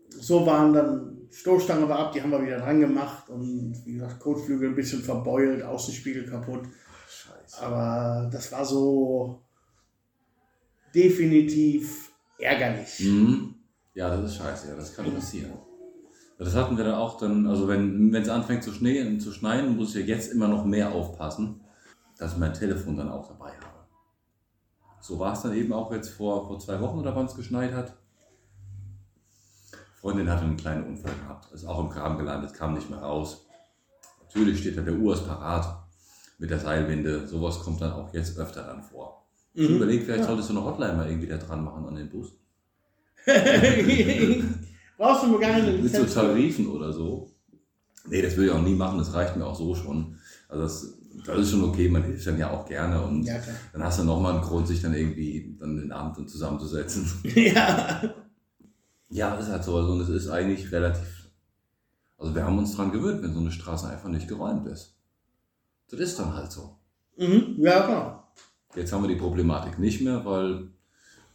So waren dann, Stoßstange war ab, die haben wir wieder dran gemacht und wie gesagt, Kotflügel ein bisschen verbeult, Außenspiegel kaputt. Scheiße. Aber das war so definitiv ärgerlich. Mhm. Ja, das ist scheiße, ja, das kann passieren. Das hatten wir dann auch dann, also wenn es anfängt zu, Schnee, zu schneien, muss ich ja jetzt immer noch mehr aufpassen, dass ich mein Telefon dann auch dabei habe. So war es dann eben auch jetzt vor, vor zwei Wochen oder wann es geschneit hat. Freundin hatte einen kleinen Unfall gehabt, ist auch im Graben gelandet, kam nicht mehr raus. Natürlich steht da der Urs parat mit der Seilwinde. Sowas kommt dann auch jetzt öfter dann vor. Ich Mhm. überlege, vielleicht Ja. solltest du eine Hotline mal irgendwie da dran machen an den Bus. Brauchst du nur gar eine Mit so? Tarifen oder so. Nee, das will ich auch nie machen, das reicht mir auch so schon. Also das, das ist schon okay, man hilft dann ja auch gerne und Ja, dann hast du nochmal einen Grund, sich dann irgendwie dann den Abend dann zusammenzusetzen. ja. Ja, ist halt so. Also, und es ist eigentlich relativ. Also wir haben uns dran gewöhnt, wenn so eine Straße einfach nicht geräumt ist. Das ist dann halt so. Mhm. Ja, klar. Jetzt haben wir die Problematik nicht mehr, weil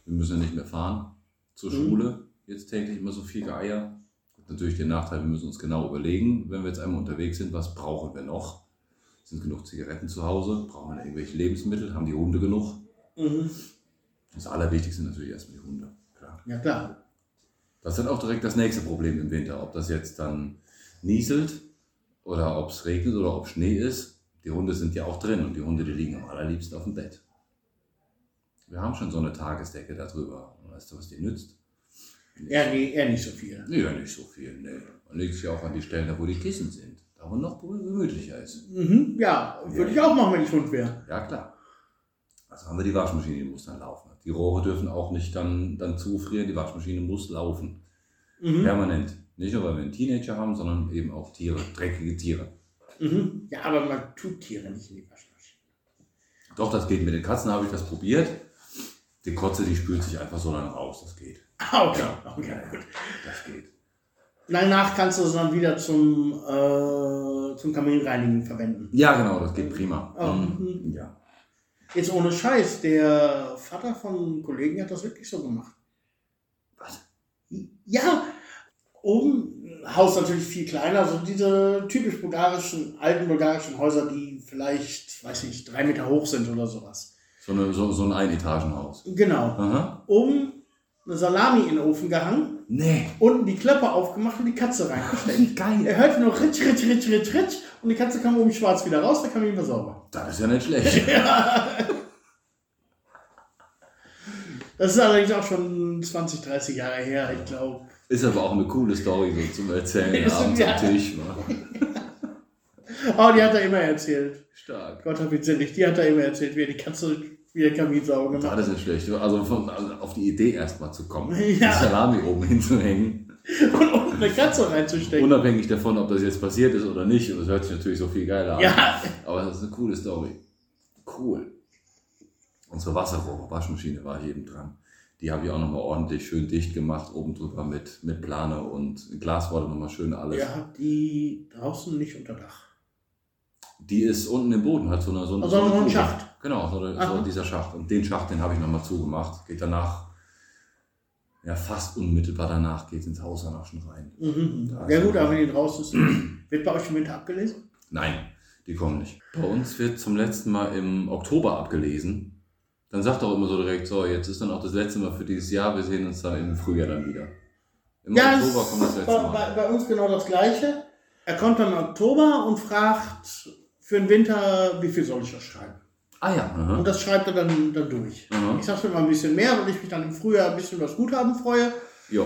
wir müssen ja nicht mehr fahren zur Mhm. Schule. Jetzt täglich immer so viel Geier. Hat Natürlich den Nachteil, wir müssen uns genau überlegen, wenn wir jetzt einmal unterwegs sind, was brauchen wir noch? Sind genug Zigaretten zu Hause? Brauchen wir irgendwelche Lebensmittel? Haben die Hunde genug? Mhm. Das Allerwichtigste sind natürlich erstmal die Hunde. Klar. Ja, klar. Das ist dann auch direkt das nächste Problem im Winter. Ob das jetzt dann nieselt oder ob es regnet oder ob Schnee ist. Die Hunde sind ja auch drin und die Hunde, die liegen am allerliebsten auf dem Bett. Wir haben schon so eine Tagesdecke darüber. Weißt du, was die nützt? Ja, nee, eher nicht so viel. Nee, ja, nicht so viel. Nee. Man legt sich auch an die Stellen, da wo die Kissen sind. Da wo noch gemütlicher ist. Mhm. Ja, würde ich auch machen, wenn ich Hund wäre. Ja, klar. Also haben wir die Waschmaschine, die muss dann laufen. Die Rohre dürfen auch nicht dann, dann zufrieren. Die Waschmaschine muss laufen. Mhm. Permanent. Nicht nur, weil wir einen Teenager haben, sondern eben auch Tiere, dreckige Tiere. Mhm. Ja, aber man tut Tiere nicht in die Waschmaschine. Doch, das geht mit den Katzen, habe ich das probiert. Die Kotze, die spült sich einfach so lange raus, das geht. Ah, okay. okay, gut. Das geht. Danach kannst du es dann wieder zum, äh, zum Kaminreinigen verwenden. Ja, genau, das geht prima. Oh, Mhm. mhm. Ja. Jetzt ohne Scheiß, der Vater von Kollegen hat das wirklich so gemacht. Was? Ja, oben, Haus natürlich viel kleiner, so diese typisch bulgarischen, alten bulgarischen Häuser, die vielleicht, weiß nicht, drei Meter hoch sind oder sowas. So, eine, so, so ein Einetagenhaus. Genau. Aha. Oben eine Salami in den Ofen gehangen, Nee. unten die Klappe aufgemacht und die Katze reingesteckt. geil. Er hörte nur ritsch, ritsch, ritsch, ritsch, ritsch und die Katze kam oben schwarz wieder raus, der Kamin war sauber. Das ist ja nicht schlecht. Das ist allerdings auch schon 20, 30 Jahre her, ich glaube. Ist aber auch eine coole Story so zum Erzählen abends ja. am Tisch. wa? Oh, die hat er immer erzählt. Stark. Gott hab ihn selig, die hat er immer erzählt, wie er die Katze, wie der Kamin sauber gemacht Das hat. ist nicht schlecht. Also, von, also auf die Idee erstmal zu kommen, Ja. die Salami oben hinzuhängen. Und unten eine Katze reinzustecken. Unabhängig davon, ob das jetzt passiert ist oder nicht. Und das hört sich natürlich so viel geiler an. Ja, Aber das ist eine coole Story. Cool. Unsere Wasserrohre, Waschmaschine war hier eben dran. Die habe ich auch nochmal ordentlich schön dicht gemacht, oben drüber mit, mit Plane und Glas wurde nochmal schön alles. habt die draußen nicht unter Dach. Die ist unten im Boden, hat so eine so eine- Also so eine noch ein Grube. Schacht. Genau, so, eine, so dieser Schacht. Und den Schacht, den habe ich nochmal zugemacht. Geht danach, ja fast unmittelbar danach, geht ins Haus danach schon rein. Mhm. Da Ja gut, er. aber wenn die draußen ist, wird bei euch im Winter abgelesen? Nein, die kommen nicht. Bei uns wird zum letzten Mal im Oktober abgelesen. Dann sagt er auch immer so direkt, so, jetzt ist dann auch das letzte Mal für dieses Jahr, wir sehen uns dann im Frühjahr dann wieder. Im Ja, Oktober es kommt das letzte Mal. bei, bei uns genau das Gleiche. Er kommt dann im Oktober und fragt für den Winter, wie viel soll ich das schreiben? Ah ja, aha. Und das schreibt er dann, dann durch. Mhm. Ich sage immer ein bisschen mehr, weil ich mich dann im Frühjahr ein bisschen über das Guthaben freue. Ja.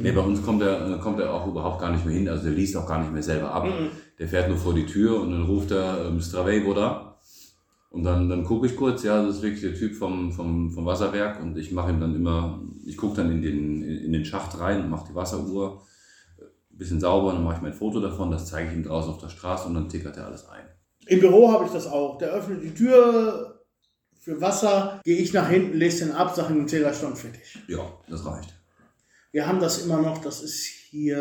Nee, bei uns kommt er, kommt er auch überhaupt gar nicht mehr hin, also der liest auch gar nicht mehr selber ab. Mhm. Der fährt nur vor die Tür und dann ruft er ähm, Stravevo da. Und dann, dann gucke ich kurz, ja, das ist wirklich der Typ vom, vom, vom Wasserwerk und ich mache ihm dann immer, ich gucke dann in den, in den Schacht rein und mache die Wasseruhr ein bisschen sauber, dann mache ich mein Foto davon, das zeige ich ihm draußen auf der Straße und dann tickert er alles ein. Im Büro habe ich das auch. Der öffnet die Tür für Wasser, gehe ich nach hinten, lese den ab, sage ihm Zählerstand fertig. Ja, das reicht. Wir haben das immer noch, das ist hier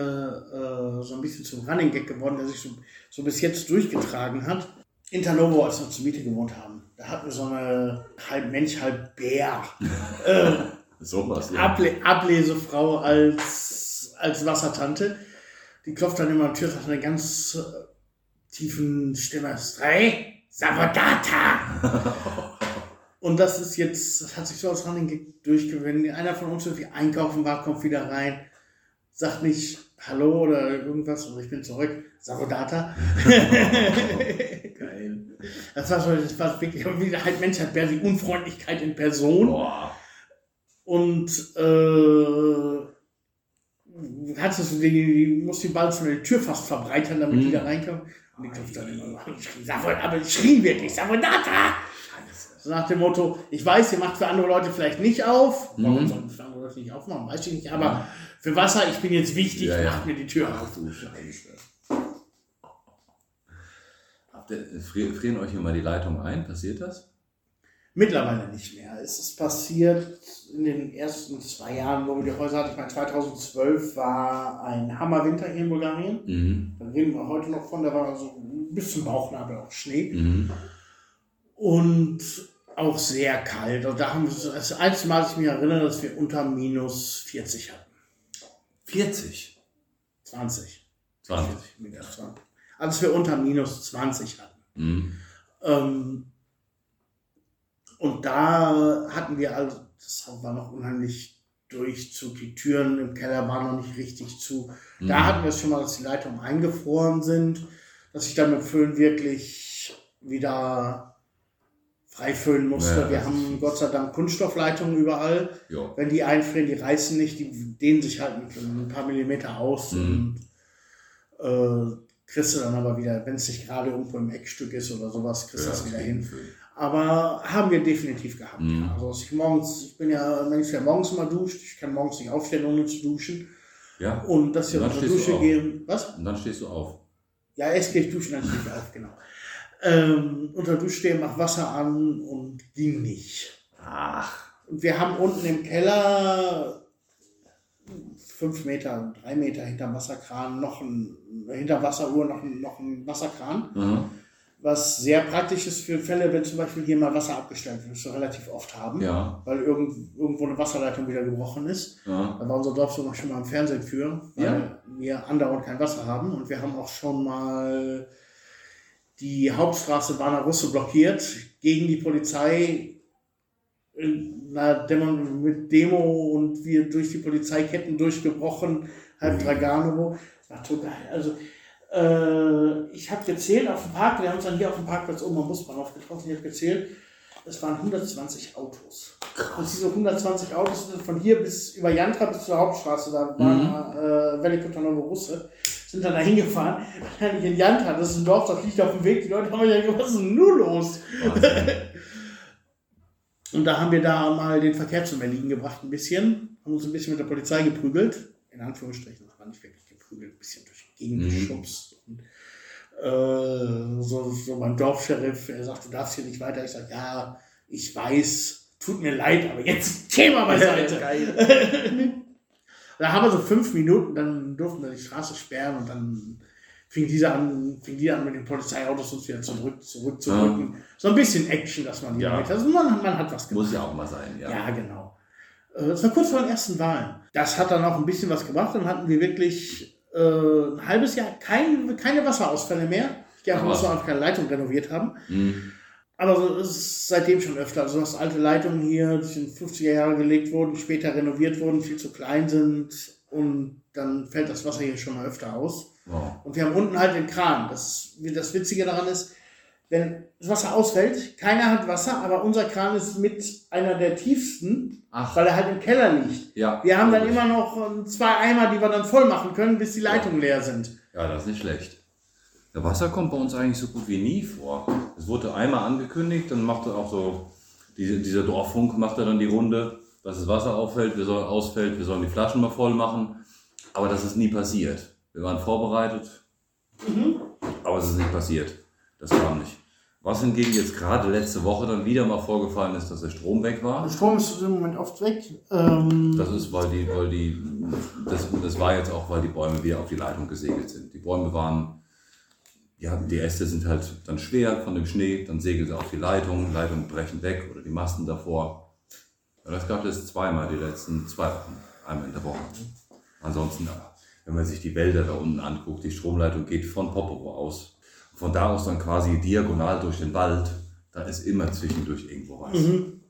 äh, so ein bisschen zum Running Gag geworden, der sich so, so bis jetzt durchgetragen hat. In Tanovo, als wir zur Miete gewohnt haben, da hatten wir so eine halb Mensch, halb Bär äh, Sowas, ja. Able Ablesefrau als, als Wassertante. Die klopft dann immer am Tür, hat eine ganz äh, tiefen Stimme. Stray, Savodata! Und das ist jetzt, das hat sich so als Running Gag durchgewinnt. Einer von uns irgendwie einkaufen war, kommt wieder rein, sagt nicht Hallo oder irgendwas und ich bin zurück. Savodata. Geil. Das war, so, das war wirklich wie halt Mensch hat Bär, die Unfreundlichkeit in Person. Boah. Und äh, hat es, die, die muss die bald von der Tür fast verbreitern, damit die Mhm. da reinkommen. Und die klopft dann immer so aber ich schrie wirklich, Savodata! So nach dem Motto, ich weiß, ihr macht für andere Leute vielleicht nicht auf. Warum Mhm. sollen für andere Leute nicht aufmachen? Weiß ich nicht. Aber für Wasser, ich bin jetzt wichtig, Ja, ja. macht mir die Tür Ach auf. du Scheiße. Frieren euch immer die Leitung ein? Passiert das? Mittlerweile nicht mehr. Es ist passiert in den ersten zwei Jahren, wo wir die Häuser hatten. Ich meine, 2012 war ein Hammerwinter hier in Bulgarien. Mhm. Da reden wir heute noch von, da war so bis zum Bauchnabel auch Schnee. Mhm. Und auch sehr kalt. Und da haben wir das einzige Mal, dass ich mich erinnere, dass wir unter minus 40 hatten. 40. 20. 20. Minus 20. Als wir unter minus 20 hatten. Mhm. Ähm, und da hatten wir also, das war noch unheimlich Durchzug, die Türen im Keller waren noch nicht richtig zu. Mhm. Da hatten wir es schon mal, dass die Leitungen eingefroren sind, dass ich dann mit Föhn wirklich wieder frei föhnen musste. Ja, wir haben Gott sei Dank Kunststoffleitungen überall. Ja. Wenn die einfrieren, die reißen nicht, die dehnen sich halt ein paar Millimeter aus Mhm. und äh, kriegst du dann aber wieder, wenn es nicht gerade irgendwo im Eckstück ist oder sowas, kriegst du das wieder hin. Aber haben wir definitiv gehabt. Mhm. Also ich morgens, ich bin ja ein Mensch, der morgens immer duscht. Ich kann morgens nicht aufstehen, ohne zu duschen. Ja. Und dass dann unter Dusche auf. gehe. Was? Und dann stehst du auf. Ja, erst gehe ich duschen, dann stehe ich auf, genau. Ähm, unter Dusche stehe, mach Wasser an und ging nicht. Ach. Und wir haben unten im Keller fünf Meter, drei Meter hinterm Wasserkran noch ein, hinter Wasseruhr noch ein, noch ein Wasserkran, Mhm. Was sehr praktisch ist für Fälle, wenn zum Beispiel hier mal Wasser abgestellt wird, was wir relativ oft haben, Ja. weil irgend, irgendwo eine Wasserleitung wieder gebrochen ist. ja. Da war unser Dorf sogar schon mal im Fernsehen für, weil Ja. wir andauernd kein Wasser haben. Und wir haben auch schon mal die Hauptstraße Warner Russe blockiert gegen die Polizei Demo, mit Demo und wir durch die Polizeiketten durchgebrochen, halb. Draganovo. War total, also äh, ich habe gezählt auf dem Park, wir haben uns dann hier auf dem Parkplatz oben am Busbahnhof getroffen, ich habe gezählt, es waren 120 Autos. Und diese 120 Autos sind von hier bis über Jantra bis zur Hauptstraße, da waren Mhm. äh, Velikoto Novo Russe, sind dann da hingefahren. In Jantra, das ist ein Dorf, das liegt auf dem Weg, die Leute haben ja gedacht, was ist denn nun los? Und da haben wir da mal den Verkehr zum Erliegen gebracht, ein bisschen, haben uns ein bisschen mit der Polizei geprügelt, in Anführungsstrichen, das war nicht wirklich geprügelt, ein bisschen durch die Gegend Mhm. geschubst. Und, äh, so, so mein Dorfscheriff, er sagte, du darfst hier nicht weiter. Ich sage, ja, ich weiß, tut mir leid, aber jetzt Thema beiseite. da haben wir so fünf Minuten, dann durften wir die Straße sperren und dann fing diese an, fing die an mit den Polizeiautos uns wieder zurück, zurück zu Ja. rücken. So ein bisschen Action, dass man hier Ja. mit. Also man, man hat was gemacht. Muss ja auch mal sein, ja. Ja, genau. Äh, Das war kurz vor den ersten Wahlen. Das hat dann auch ein bisschen was gebracht. Dann hatten wir wirklich äh, ein halbes Jahr kein, keine Wasserausfälle mehr. Ich gehe davon aus, dass wir einfach keine Leitung renoviert haben. Mhm. Aber so ist es seitdem schon öfter. Also, dass alte Leitungen hier durch den 50er Jahre gelegt wurden, später renoviert wurden, viel zu klein sind und dann fällt das Wasser hier schon mal öfter aus. Wow. Und wir haben unten halt den Kran. Das, das Witzige daran ist, wenn das Wasser ausfällt, keiner hat Wasser, aber unser Kran ist mit einer der tiefsten, Ach, weil er halt im Keller liegt. ja. Wir haben dann immer noch ähm, zwei Eimer, die wir dann voll machen können, bis die Leitungen leer sind. Ja, das ist nicht schlecht. Der Wasser kommt bei uns eigentlich so gut wie nie vor. Es wurde einmal angekündigt, dann macht er auch so, diese, dieser Dorffunk macht er dann die Runde, dass das Wasser auffällt, wir sollen, ausfällt, wir sollen die Flaschen mal voll machen. Aber das ist nie passiert. Wir waren vorbereitet, aber es ist nicht passiert. Das kam nicht. Was hingegen jetzt gerade letzte Woche dann wieder mal vorgefallen ist, dass der Strom weg war. Der Strom ist im Moment oft weg. Ähm, Das ist, weil die, weil die, das, das war jetzt auch, weil die Bäume wieder auf die Leitung gesegelt sind. Die Bäume waren, ja, die Äste sind halt dann schwer von dem Schnee, dann segelt er auf die Leitung, Leitungen brechen weg oder die Masten davor. Ja, das gab es zweimal die letzten zwei Wochen, einmal in der Woche. Ansonsten, aber, wenn man sich die Wälder da unten anguckt, die Stromleitung geht von Popovo aus. Von da aus dann quasi diagonal durch den Wald, da ist immer zwischendurch irgendwo was. mhm.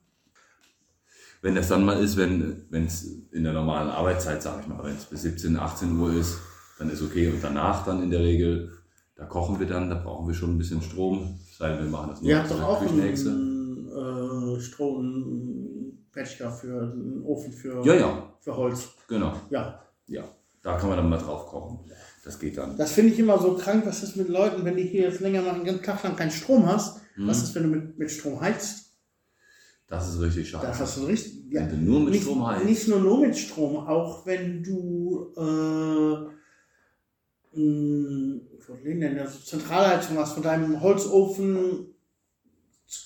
Wenn das dann mal ist, wenn es in der normalen Arbeitszeit, sage ich mal, wenn es bis 17, 18 Uhr ist, dann ist okay. Und danach dann in der Regel, da kochen wir dann, da brauchen wir schon ein bisschen Strom. Sei denn, wir machen das nur Ihr habt doch auch einen äh, Strom, Petschka für einen Ofen für, Ja, ja, für Holz. genau. Ja. Ja, da kann man dann mal drauf kochen. Das geht dann. Das finde ich immer so krank, was ist mit Leuten, wenn die hier jetzt länger mal einen ganzen Tag lang keinen Strom hast. Mhm. Was ist, wenn du mit, mit Strom heizt? Das ist richtig Da scheiße. hast du richtig. Ja, Wenn du nur mit nicht, Strom heizt. Nicht nur, nur mit Strom, auch wenn du äh, mh, denn, also Zentralheizung hast von deinem Holzofen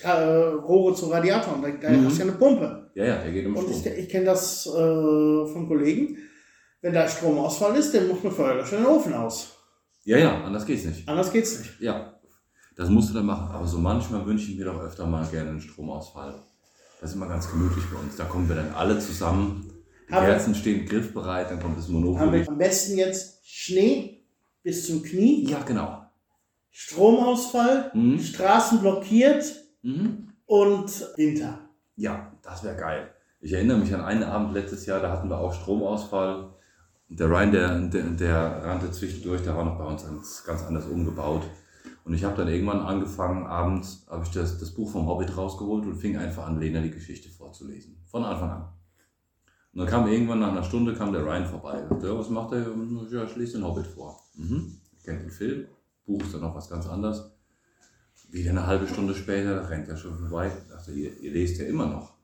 äh, Rohre zu Radiatoren, da, da Mhm. hast du ja eine Pumpe. Ja, ja, der geht um Und ich, Strom. ich kenne das äh, von Kollegen, wenn da Stromausfall ist, dann macht eine Feuerlöscher den Ofen aus. Ja, ja, anders geht's nicht. Anders geht's nicht. Ja, das musst du dann machen. Aber so manchmal wünsche ich mir doch öfter mal gerne einen Stromausfall. Das ist immer ganz gemütlich bei uns. Da kommen wir dann alle zusammen. Die Aber- Kerzen stehen griffbereit, dann kommt das Haben Monopoly. wir am besten jetzt Schnee bis zum Knie, Ja, genau. Stromausfall, Mhm. Straßen blockiert Mhm. und Winter. Ja, das wäre geil. Ich erinnere mich an einen Abend letztes Jahr, da hatten wir auch Stromausfall. Der Ryan, der, der, der rannte zwischendurch, der war noch bei uns ganz, ganz anders umgebaut. Und ich habe dann irgendwann angefangen, abends habe ich das, das Buch vom Hobbit rausgeholt und fing einfach an, Lena die Geschichte vorzulesen. Von Anfang an. Und dann kam irgendwann nach einer Stunde kam der Ryan vorbei. Und, ja, was macht er? Ja, ich lese den Hobbit vor. Mhm. Kennt den Film. Buch ist dann noch was ganz anderes. Wieder eine halbe Stunde später rennt er schon vorbei. Ich dachte, ihr, ihr lest ja immer noch.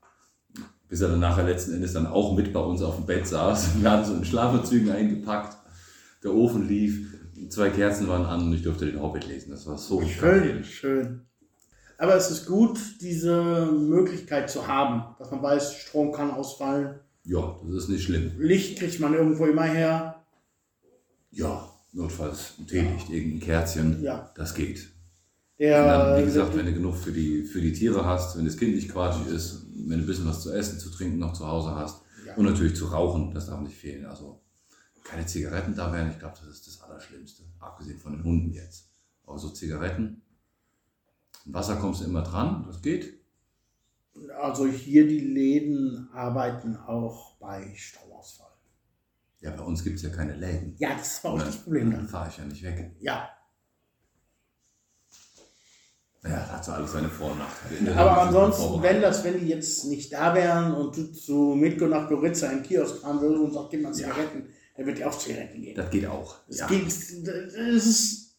Bis er dann nachher letzten Endes dann auch mit bei uns auf dem Bett saß. Wir hatten so in Schlafanzügen eingepackt. Der Ofen lief, zwei Kerzen waren an und ich durfte den Hobbit lesen. Das war so Schön, geil. schön. Aber es ist gut, diese Möglichkeit zu haben, dass man weiß, Strom kann ausfallen. Ja, das ist nicht schlimm. Licht kriegt man irgendwo immer her. Ja, notfalls ein Teelicht, irgendein Kerzchen. Ja. Das geht. Der, dann, wie gesagt, wenn du genug für die, für die Tiere hast, wenn das Kind nicht quatschig ist, wenn du ein bisschen was zu essen, zu trinken noch zu Hause hast. Ja. Und natürlich zu rauchen, das darf nicht fehlen. Also keine Zigaretten da wären, ich glaube, das ist das Allerschlimmste. Abgesehen von den Hunden jetzt. Aber so Zigaretten. Wasser kommst du immer dran, das geht. also hier die Läden arbeiten auch bei Stromausfall. Ja, bei uns gibt es ja keine Läden. Ja, das war auch das Problem dann. fahre ich ja nicht weg. Ja, Ja, das hat so alles seine Vor- und Nachteile. Aber ansonsten, wenn das, wenn die jetzt nicht da wären und du zu Mitko nach Goritza in den Kiosk fahren würdest und sagst, gib mal Zigaretten, dann wird dir auch Zigaretten geben. Das geht auch. Es, Ja. geht, es ist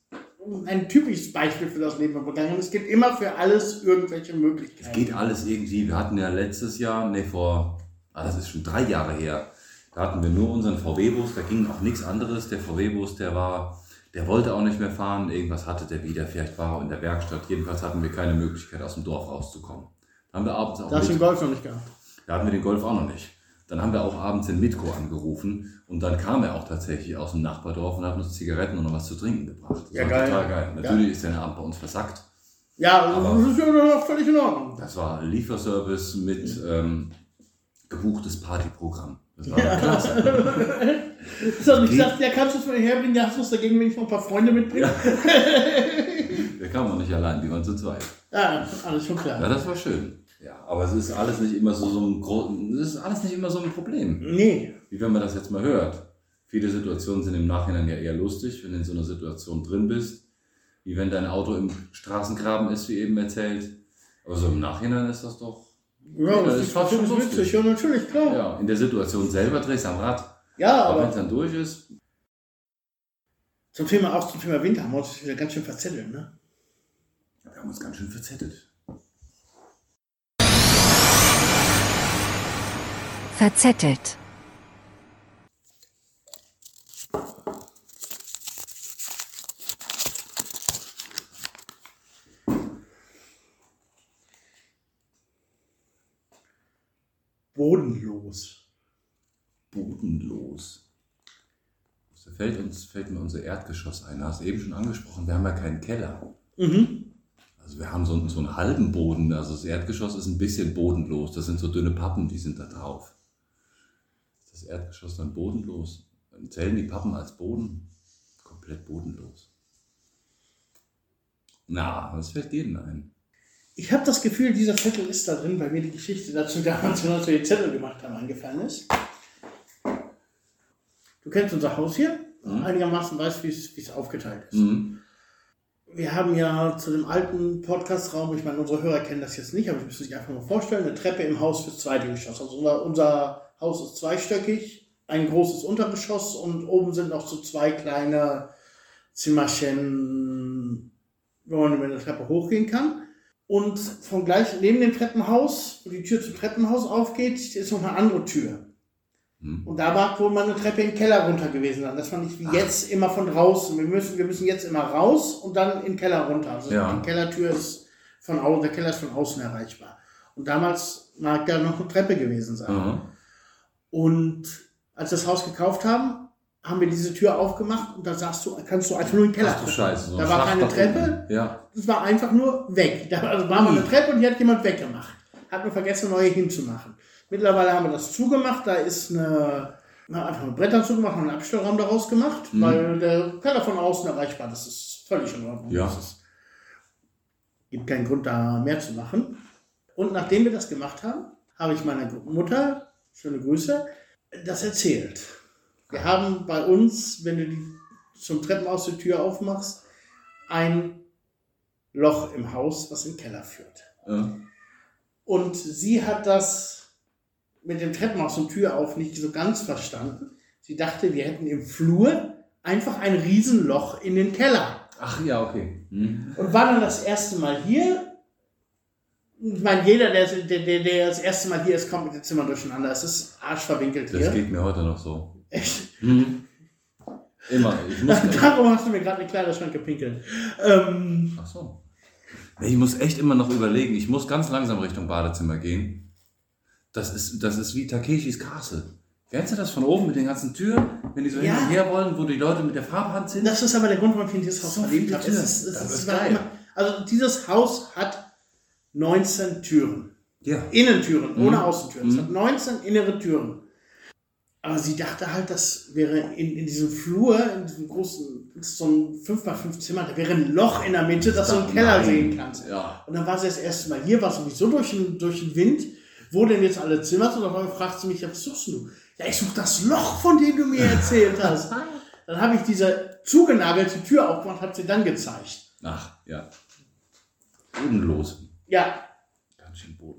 ein typisches Beispiel für das Leben von Vergangenheit. Es gibt immer für alles irgendwelche Es Möglichkeiten. geht alles irgendwie. Wir hatten ja letztes Jahr, nee, vor, ah, das ist schon drei Jahre her, da hatten wir nur unseren VW-Bus, da ging auch nichts anderes. Der VW-Bus, der war, der wollte auch nicht mehr fahren, irgendwas hatte der wieder, vielleicht war er in der Werkstatt. Jedenfalls hatten wir keine Möglichkeit, aus dem Dorf rauszukommen. Da haben wir abends auch Da hast du den Golf noch nicht gehabt. da hatten wir den Golf auch noch nicht. Dann haben wir auch abends den Mitko angerufen und dann kam er auch tatsächlich aus dem Nachbardorf und hat uns Zigaretten und noch was zu trinken gebracht. Das Ja, war geil. total geil. Natürlich ist der Abend bei uns versackt. Ja, Aber- das ist ja doch völlig in Ordnung. Das war Lieferservice mit ähm, gebuchtes Partyprogramm. Das war klasse. So, und ich gesagt, ja, kannst du es mir herbringen? Ja, hast du es dagegen, wenn ich noch ein paar Freunde mitbringe? Der kam auch nicht allein, die waren zu zweit. Ja, alles schon klar. Ja, das war schön. Ja, aber es ist alles nicht immer so, so ein gro- es ist alles nicht immer so ein Problem. Nee, Wie wenn man das jetzt mal hört. Viele Situationen sind im Nachhinein ja eher lustig, wenn du in so einer Situation drin bist. Wie wenn dein Auto im Straßengraben ist, wie eben erzählt. Aber so im Nachhinein ist das doch. Ja, Ja, das, das ist war schon lustig. witzig. Ja, natürlich, klar. Ja, Ja, in der Situation selber drehst du am Rad. Aber wenn aber es dann durch ist, zum Thema, auch zum Thema Winter haben wir uns wieder ganz schön verzettelt, ne? wir haben uns ganz schön verzettelt. Verzettelt. Bodenlos. bodenlos. Da fällt uns fällt mir unser Erdgeschoss ein. Du hast eben schon angesprochen, wir haben ja keinen Keller. Mhm. Also wir haben so, einen- so einen halben Boden. Also das Erdgeschoss ist ein bisschen bodenlos. Das sind so dünne Pappen, die sind da drauf. Ist das Erdgeschoss dann bodenlos? Dann zählen die Pappen als Boden? Komplett bodenlos. Na, was fällt denn ein? Ich habe das Gefühl, dieser Zettel ist da drin, weil mir die Geschichte dazu damals, als wir die Zettel gemacht haben, eingefallen ist. Du kennst unser Haus hier, Mhm. einigermaßen weißt, wie es aufgeteilt ist. Mhm. Wir haben ja zu dem alten Podcastraum, ich meine, unsere Hörer kennen das jetzt nicht, aber ich muss sich einfach mal vorstellen, eine Treppe im Haus fürs zweite Geschoss. Also unser, unser Haus ist zweistöckig, ein großes Untergeschoss und oben sind noch so zwei kleine Zimmerchen, wo man über eine Treppe hochgehen kann. Und von gleich neben dem Treppenhaus, wo die Tür zum Treppenhaus aufgeht, ist noch eine andere Tür. Mhm. Und da war wohl mal eine Treppe den Keller runter gewesen sein. Das fand ich wie Ach. jetzt immer von draußen. Wir müssen, wir müssen jetzt immer raus und dann in den Keller runter. Also Ja. die Kellertür ist von außen, der Keller ist von außen erreichbar. Und damals mag da noch eine Treppe gewesen sein. Mhm. Und als wir das Haus gekauft haben, haben wir diese Tür aufgemacht und da sagst du, kannst du einfach nur in den Keller Ach du. Scheiße. So Da war keine Treppe. Ja. Das war einfach nur weg. Da also war mal eine Treppe und die hat jemand weggemacht. Hat mir vergessen, neue hinzumachen. Mittlerweile haben wir das zugemacht. Da ist eine, na, einfach ein Bretter zugemacht und einen Abstellraum daraus gemacht, Mhm. weil der Keller von außen erreichbar Das ist völlig in Ordnung. Ja. Das gibt keinen Grund, da mehr zu machen. Und nachdem wir das gemacht haben, habe ich meiner Mutter, schöne Grüße, das erzählt. Wir haben bei uns, wenn du die zum Treppenhaus die Tür aufmachst, ein Loch im Haus, was in den Keller führt. Ja. Und sie hat das mit dem Treppenhaus und Tür auf nicht so ganz verstanden. Sie dachte, wir hätten im Flur einfach ein Riesenloch in den Keller. Ach ja, okay. Mhm. Und war dann das erste Mal hier. Ich meine, jeder, der, der, der, das erste Mal hier ist, kommt mit dem Zimmer durcheinander. Es ist arschverwinkelt Das hier. geht mir heute noch so. Echt. Mhm. Immer. Ich muss Darum hast du mir gerade eine Kleiderschrank gepinkelt. Ähm, Ach so. Ich muss echt immer noch überlegen. Ich muss ganz langsam Richtung Badezimmer gehen. Das ist, das ist wie Takeshis Castle. Kennst du das von oben mit den ganzen Türen, wenn die so Ja. hin und her wollen, wo die Leute mit der Farbe sind? Das ist aber der Grund, warum ich in dieses Haus So verliebt habe. Es ist, es Das ist geil. immer, also dieses Haus hat 19 Türen. ja. Innentüren, Mhm. ohne Außentüren. Es Mhm. hat 19 innere Türen. Aber sie dachte halt, das wäre in, in diesem Flur, in diesem großen, das so ein 5x5 Zimmer, da wäre ein Loch in der Mitte, dass du einen Keller Nein. sehen kannst. Ja. Und dann war sie das erste Mal hier, war sowieso durch den, durch den Wind. Wo denn jetzt alle Zimmer sind? Und einmal fragt sie mich, ja, was suchst du? Ja, ich suche das Loch, von dem du mir erzählt hast. Dann habe ich diese zugenagelte Tür aufgemacht, hat sie dann gezeigt. Ach, ja. Bodenlos. Ja, Ganz schön bodenlos.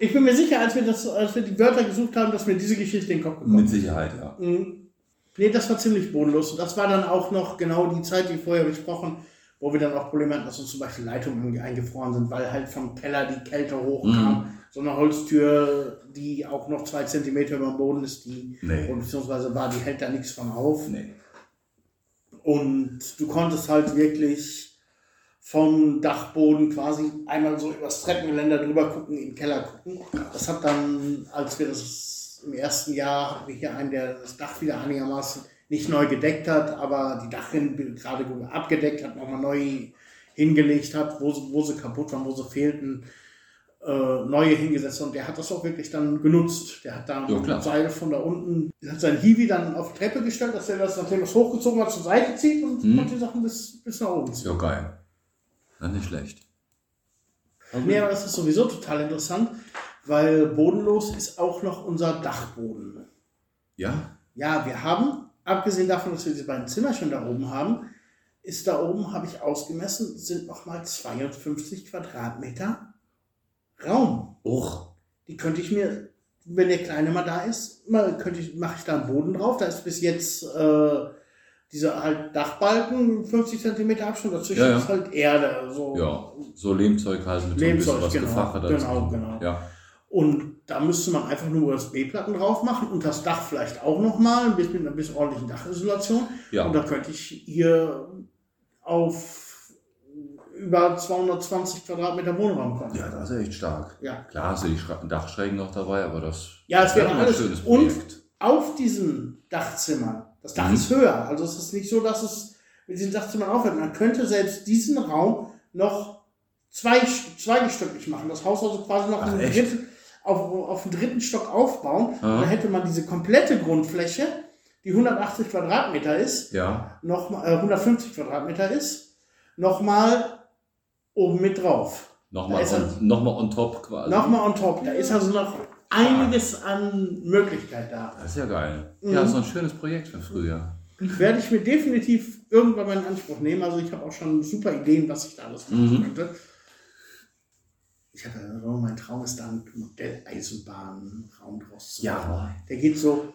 Ich bin mir sicher, als wir, das, als wir die Wörter gesucht haben, dass mir diese Geschichte in den Kopf gekommen Mit. Sicherheit, ja. Mhm. Nee, das war ziemlich bodenlos. Und das war dann auch noch genau die Zeit, wie vorher besprochen, wo wir dann auch Probleme hatten, dass uns zum Beispiel Leitungen eingefroren sind, weil halt vom Keller die Kälte hochkam. So eine Holztür, die auch noch zwei Zentimeter über dem Boden ist, die, Nee. beziehungsweise war, die hält da nichts von auf. Nee. Und du konntest halt wirklich vom Dachboden quasi einmal so übers Treppengeländer drüber gucken, in den Keller gucken. Das hat dann, als wir das im ersten Jahr hatten wir hier einen, der das Dach wieder einigermaßen nicht neu gedeckt hat, aber die Dachrinnen gerade abgedeckt hat, nochmal neu hingelegt hat, wo sie, wo sie kaputt waren, wo sie fehlten, äh, neue hingesetzt und der hat das auch wirklich dann genutzt. Der hat da Ja, mit Seile von da unten, hat sein Hiwi dann auf die Treppe gestellt, dass er das, nachdem es hochgezogen hat, zur Seite zieht und konnte die Sachen bis, bis nach oben ziehen. ja geil. Na, nicht schlecht. Nee, aber das ist sowieso total interessant, weil bodenlos ist auch noch unser Dachboden. Ja? Ja, wir haben, abgesehen davon, dass wir diese beiden Zimmer schon da oben haben, ist da oben, habe ich ausgemessen, sind nochmal 52 Quadratmeter Raum. Och. Die könnte ich mir, wenn der Kleine mal da ist, mal könnte ich, mache ich da einen Boden drauf. Da ist bis jetzt äh, dieser halt Dachbalken, 50 Zentimeter Abstand, dazwischen Ja, ja. ist halt Erde. So. Ja. So Lehmzeug halt mit Lehmzeug, so ein bisschen was genau. Gefache Genau, genau. Ja. Und da müsste man einfach nur USB-Platten drauf machen und das Dach vielleicht auch nochmal, ein bisschen, mit einer bisschen ordentlichen Dachisolation. Ja. Und da könnte ich hier auf über 220 Quadratmeter Wohnraum kommen. ja, das ist echt stark. Ja. Klar hast du die Dachschrägen noch dabei, aber das Ja, es wäre mal ein alles. schönes Und Projekt. auf diesen Dachzimmern, das Dach Mhm. ist höher, also es ist nicht so, dass es mit diesen Dachzimmern aufhört. Man könnte selbst diesen Raum noch zwei, zweigestücklich machen. Das Haus also quasi noch Ach, dritten, auf, auf den dritten Stock aufbauen. Und dann hätte man diese komplette Grundfläche, die 180 Quadratmeter ist, Ja. noch äh, 150 Quadratmeter ist, nochmal oben mit drauf. Nochmal on, noch mal on top quasi. Nochmal on top. Da ist also noch einiges an Möglichkeit da. Das ist ja geil. Mhm. Ja, so ein schönes Projekt für früher. Werde ich mir definitiv irgendwann mal in Anspruch nehmen. Also ich habe auch schon super Ideen, was ich da alles machen Mhm. könnte. Ich hatte, also mein Traum ist da ein Modelleisenbahnraum draus zu machen. Der geht so,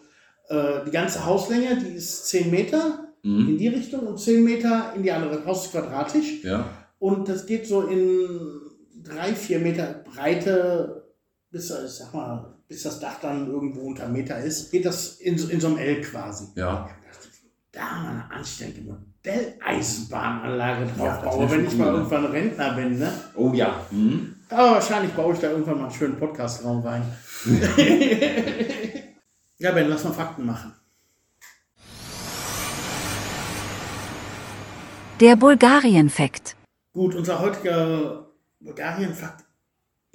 äh, die ganze Hauslänge, die ist 10 Meter in Mhm. die Richtung und 10 Meter in die andere. Das Haus ist quadratisch. Ja. Und das geht so in drei, vier Meter Breite, bis, äh, sag mal, bis das Dach dann irgendwo unter Meter ist, geht das in, so- in so einem L quasi. Ja. Da mal eine anständige Modelleisenbahnanlage drauf Ja, baue, wenn ich cool, mal ne? irgendwann Rentner bin. Ne? Oh ja. Mhm. Aber wahrscheinlich baue ich da irgendwann mal einen schönen Podcastraum rein. ja, Ben, lass mal Fakten machen. Der Bulgarien-Fakt. Gut, unser heutiger Bulgarien-Fakt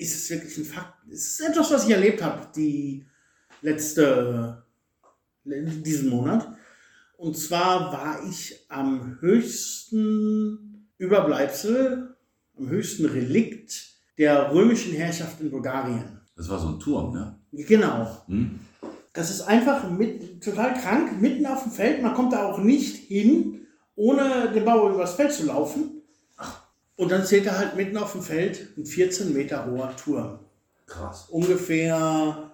ist es wirklich ein Fakt. Es ist etwas, was ich erlebt habe, die letzte, diesen Monat. Und zwar war ich am höchsten Überbleibsel, am höchsten Relikt der römischen Herrschaft in Bulgarien. Das war so ein Turm, ne? Genau. Hm? Das ist einfach mit, total krank, mitten auf dem Feld. Man kommt da auch nicht hin, ohne den Bauer übers Feld zu laufen. Und dann steht da halt mitten auf dem Feld ein 14 Meter hoher Turm. Krass. Ungefähr,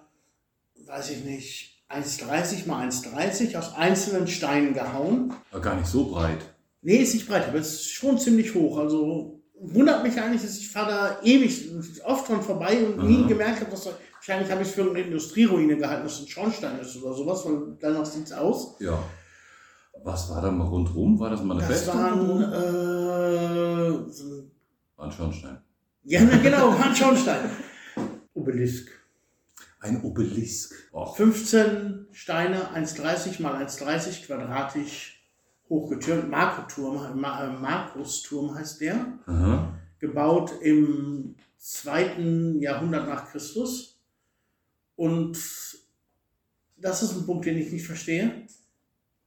weiß ich nicht, 1,30 mal 1,30 aus einzelnen Steinen gehauen. War gar nicht so breit. Nee, ist nicht breit, aber es ist schon ziemlich hoch. Also wundert mich eigentlich, dass ich fahre da ewig, oft dran vorbei und nie Aha. gemerkt habe, dass da, wahrscheinlich habe ich es für eine Industrieruine gehalten, dass es ein Schornstein ist oder sowas, weil danach sieht es aus. Ja. Was war da mal rundrum? War das mal eine Das Festung? waren, äh, ein War ein Schornstein. Ja, na genau, war ein Schornstein. Obelisk. Ein Obelisk. Och, 15 Steine, 1,30 mal 1,30 quadratisch hochgetürmt. Markoturm, äh, Markusturm heißt der. aha. Gebaut im zweiten Jahrhundert nach Christus. Und das ist ein Punkt, den ich nicht verstehe.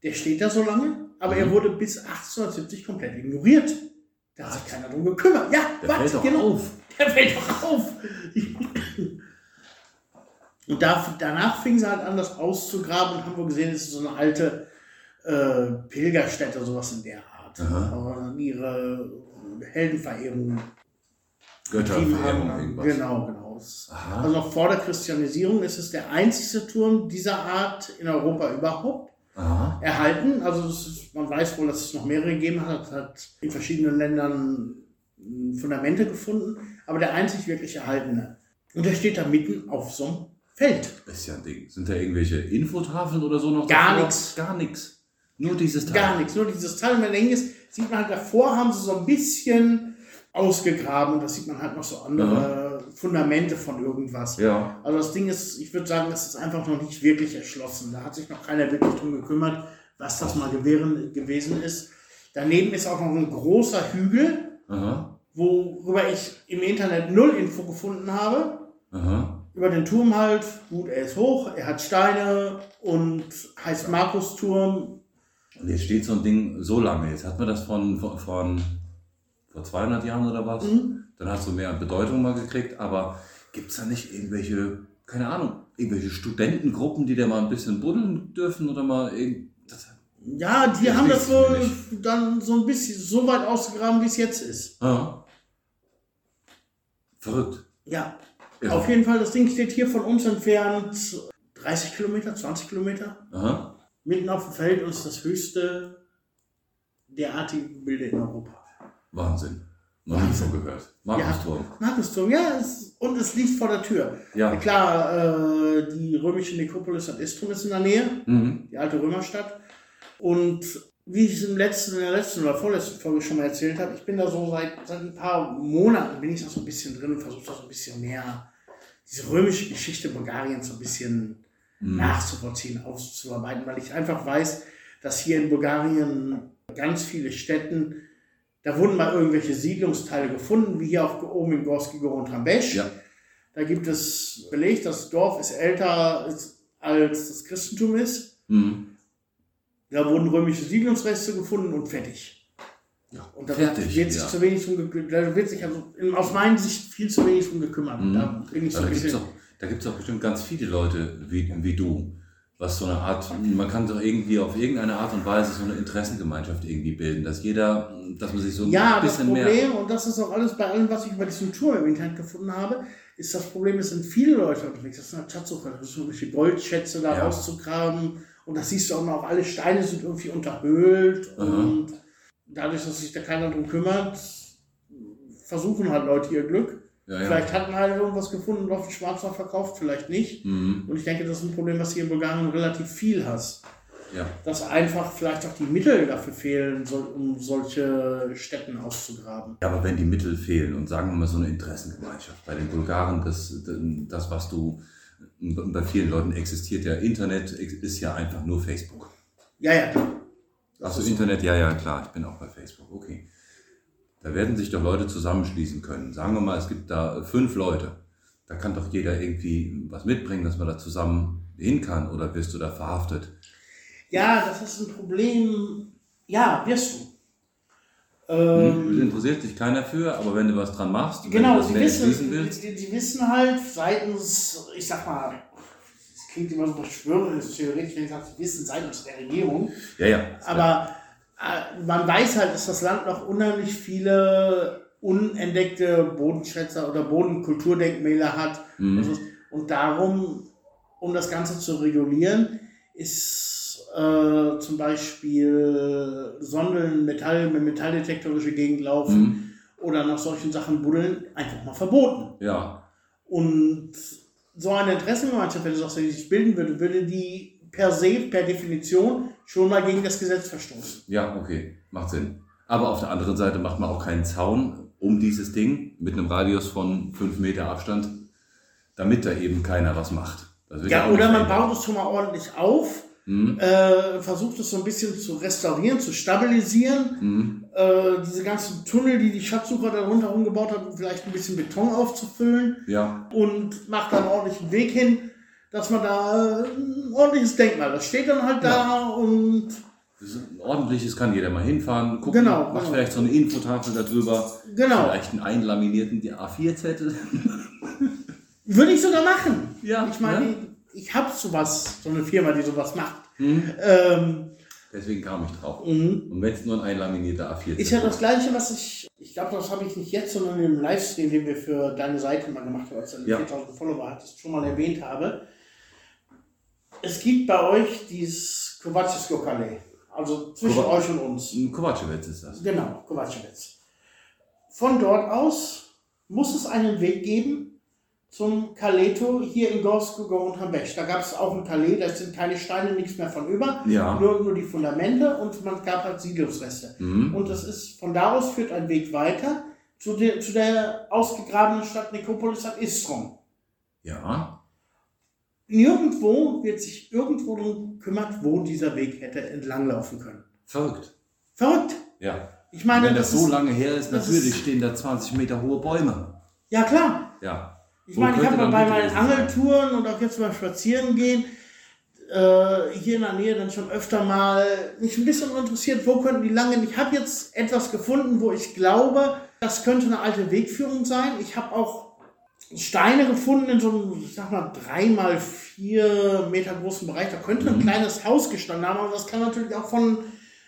Der steht da so lange, aber er Mhm. wurde bis 1870 komplett ignoriert. Da hat sich keiner drum gekümmert. Ja, Der warte, fällt doch genau. auf. Der fällt doch auf. Und da, danach fing sie halt an, das auszugraben und haben wir gesehen, es ist so eine alte äh, Pilgerstätte, sowas in der Art. Aha. Ihre Heldenverehrung. Götterverehrung, haben. irgendwas. Genau, genau. Aha. Also noch vor der Christianisierung ist es der einzige Turm dieser Art in Europa überhaupt Aha. erhalten. Also ist, man weiß wohl, dass es noch mehrere gegeben hat. Hat in verschiedenen Ländern mh, Fundamente gefunden, aber der einzig wirklich erhaltene. Und der steht da mitten auf so einem Feld. Ist ja ein Ding. Sind da irgendwelche Infotafeln oder so noch? Gar nix. Gar nichts. Nur dieses Teil. Gar nichts, nur dieses Teil. Und wenn eng ist, sieht man halt davor, haben sie so ein bisschen ausgegraben. Da sieht man halt noch so andere Fundamente von irgendwas. Ja. Also das Ding ist, ich würde sagen, das ist einfach noch nicht wirklich erschlossen. Da hat sich noch keiner wirklich drum gekümmert, was das mal gewähren, gewesen ist. Daneben ist auch noch ein großer Hügel, Aha. worüber ich im Internet null Info gefunden habe. Aha. Über den Turm halt, gut, er ist hoch, er hat Steine und heißt Markusturm. Und jetzt steht so ein Ding so lange. Jetzt hat man das von, von, von vor 200 Jahren oder was. Mhm. Dann hast du mehr Bedeutung mal gekriegt. Aber gibt es da nicht irgendwelche, keine Ahnung, irgendwelche Studentengruppen, die da mal ein bisschen buddeln dürfen oder mal irgend. Ja, die Das haben das nicht. dann so ein bisschen so weit ausgegraben, wie es jetzt ist. ah. Verrückt. Ja, Ja. auf jeden Fall, das Ding steht hier von uns entfernt 30 Kilometer, 20 Kilometer. Aha. Mitten auf dem Feld und ist das höchste derartige Gebilde in Europa. Wahnsinn. Noch nie von gehört. Markusturm. Markusturm, ja, es, und es liegt vor der Tür. Ja. Klar, äh, die römische Nekropolis an Istrum ist in der Nähe, Mhm. die alte Römerstadt. Und wie ich es im letzten, in der letzten oder vorletzten Folge schon mal erzählt habe, ich bin da so seit, seit ein paar Monaten bin ich da so ein bisschen drin und versuche da so ein bisschen mehr diese römische Geschichte Bulgariens so ein bisschen Mhm. nachzuvollziehen, auszuarbeiten, weil ich einfach weiß, dass hier in Bulgarien ganz viele Städten, da wurden mal irgendwelche Siedlungsteile gefunden, wie hier auch oben in Gorski Gor und Rambesch. Ja. Da gibt es Beleg, das Dorf ist älter ist, als das Christentum ist. Mhm. Da wurden römische Siedlungsreste gefunden und fertig. Ja, Und da fertig. wird sich ja. zu wenig drum gekümmert. Da wird sich also aus meiner Sicht viel zu wenig drum gekümmert. Mhm. Da bin ich so da gibt es auch, auch bestimmt ganz viele Leute wie, wie du, was so eine Art, man kann doch irgendwie auf irgendeine Art und Weise so eine Interessengemeinschaft irgendwie bilden, dass jeder, dass man sich so ein Ja, das bisschen mehr. Problem, und das ist auch alles bei allem, was ich über diesen Tour im Internet gefunden habe, ist das Problem, es sind viele Leute unterwegs. Das ist eine Schatzsuche, das ist irgendwelche Goldschätze da Ja. rauszugraben. Und das siehst du auch noch, alle Steine sind irgendwie unterhöhlt. Aha. Und dadurch, dass sich da keiner drum kümmert, versuchen halt Leute ihr Glück. Ja, ja. Vielleicht hatten halt irgendwas gefunden und auf den Schwarzmarkt verkauft, vielleicht nicht. Mhm. Und ich denke, das ist ein Problem, was hier in Bulgarien relativ viel hast. Ja. Dass einfach vielleicht auch die Mittel dafür fehlen, um solche Städten auszugraben. ja, aber wenn die Mittel fehlen und sagen wir mal so eine Interessengemeinschaft, bei den Bulgaren, das, das was du, bei vielen Leuten existiert ja, Internet ist ja einfach nur Facebook. Ja, ja. Achso, Internet, ja, ja, klar, ich bin auch bei Facebook, okay. Da werden sich doch Leute zusammenschließen können. Sagen wir mal, es gibt da fünf Leute. Da kann doch jeder irgendwie was mitbringen, dass man da zusammen hin kann oder wirst du da verhaftet? Ja, das ist ein Problem. Ja, wirst du. Hm? Ähm, Interessiert sich keiner für, aber wenn du was dran machst, wenn genau, du das wissen, schließen willst, die, die wissen halt seitens, ich sag mal, es klingt immer so verschwörerisch, theoretisch, wenn ich sage, sie wissen seitens der Regierung, ja, ja. aber man weiß halt, dass das Land noch unheimlich viele unentdeckte Bodenschätze oder Bodenkulturdenkmäler hat. Mhm. Also, und darum, um das Ganze zu regulieren, ist äh, zum Beispiel Sondeln, Metall, mit Metalldetektor durch die Gegend laufen Mhm. oder nach solchen Sachen buddeln, einfach mal verboten. Ja, Und so eine Interessengemeinschaft, wenn du sagst, die sich bilden würde, würde die per se, per Definition schon mal gegen das Gesetz verstoßen. ja, okay, macht Sinn. Aber auf der anderen Seite macht man auch keinen Zaun um dieses Ding mit einem Radius von 5 Meter Abstand, damit da eben keiner was macht. Ja, oder man baut es schon mal ordentlich auf, Mhm. äh, versucht es so ein bisschen zu restaurieren, zu stabilisieren. Mhm. Äh, diese ganzen Tunnel, die die Schatzsucher da rundherum gebaut haben, vielleicht ein bisschen Beton aufzufüllen Ja, und macht da einen ordentlichen Weg hin, dass man da äh, ein ordentliches Denkmal, das steht dann halt da und ist ordentliches, kann jeder mal hinfahren, gucken, Genau, macht genau. vielleicht so eine Infotafel darüber, genau, vielleicht einen einlaminierten A4-Zettel. würde ich sogar machen. Ja, Ich meine, ne? ich habe sowas, so eine Firma, die sowas macht. Mhm. Ähm, Deswegen kam ich drauf. mhm. Und wenn es nur ein einlaminierter A4-Zettel Ist ja das gleiche, was ich, ich glaube, das habe ich nicht jetzt, sondern im Livestream, den wir für deine Seite mal gemacht haben, als du Ja. 4000 Follower hattest, schon mal erwähnt habe. Es gibt bei euch dieses Kovacisko-Kalais, also zwischen Kova- euch und uns. Kovacevic ist das. Genau, Kovacevic. Von dort aus muss es einen Weg geben zum Kaleto hier in Gorsko und Hambesch. Da gab es auch ein Kalais, da sind keine Steine, nichts mehr von über, Ja. nur, nur die Fundamente und man gab halt Siedlungsreste. Mhm. Und das ist, von da aus führt ein Weg weiter zu der, zu der ausgegrabenen Stadt Nikopolis an Istron. Ja. Nirgendwo wird sich irgendwo darum gekümmert, wo dieser Weg hätte entlanglaufen können. Verrückt. Verrückt. Ja. Ich meine, Wenn das, das so ist, lange her ist, natürlich ist- stehen da 20 Meter hohe Bäume. ja klar. Ja. Ich Wo meine, ich habe bei meinen? Angeltouren und auch jetzt beim Spazierengehen äh, hier in der Nähe dann schon öfter mal mich ein bisschen interessiert, wo könnten die langen. Ich habe jetzt etwas gefunden, wo ich glaube, das könnte eine alte Wegführung sein. Ich habe auch Steine gefunden in so einem, ich sag mal, drei mal vier Meter großen Bereich. Da könnte ein Mhm. kleines Haus gestanden haben, aber das kann natürlich auch von,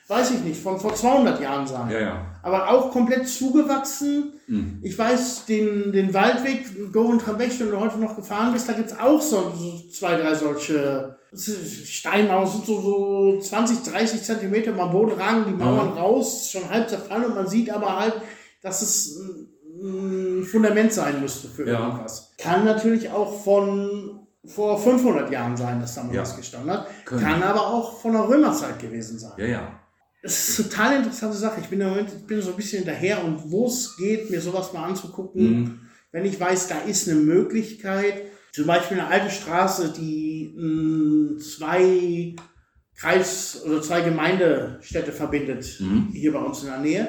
weiß ich nicht, von vor 200 Jahren sein. Ja, ja. Aber auch komplett zugewachsen. Mhm. Ich weiß, den, den Waldweg, Go und Trabecht, wenn du heute noch gefahren bist, da gibt's auch so, so zwei, drei solche Steinmauern, sind so, so 20, 30 Zentimeter am Boden ragen die Mauern Mhm. raus, schon halb zerfallen und man sieht aber halt, dass es ein Fundament sein müsste für Ja. irgendwas. Kann natürlich auch von vor 500 Jahren sein, dass da mal Ja. was gestanden hat. Können. Kann aber auch von der Römerzeit gewesen sein. Ja, ja. Es ist eine total interessante Sache. Ich bin im Moment ich bin so ein bisschen hinterher und wo es geht, mir sowas mal anzugucken, Mhm. wenn ich weiß, da ist eine Möglichkeit, zum Beispiel eine alte Straße, die mh, zwei Kreis- oder zwei Gemeindestädte verbindet, Mhm. hier bei uns in der Nähe.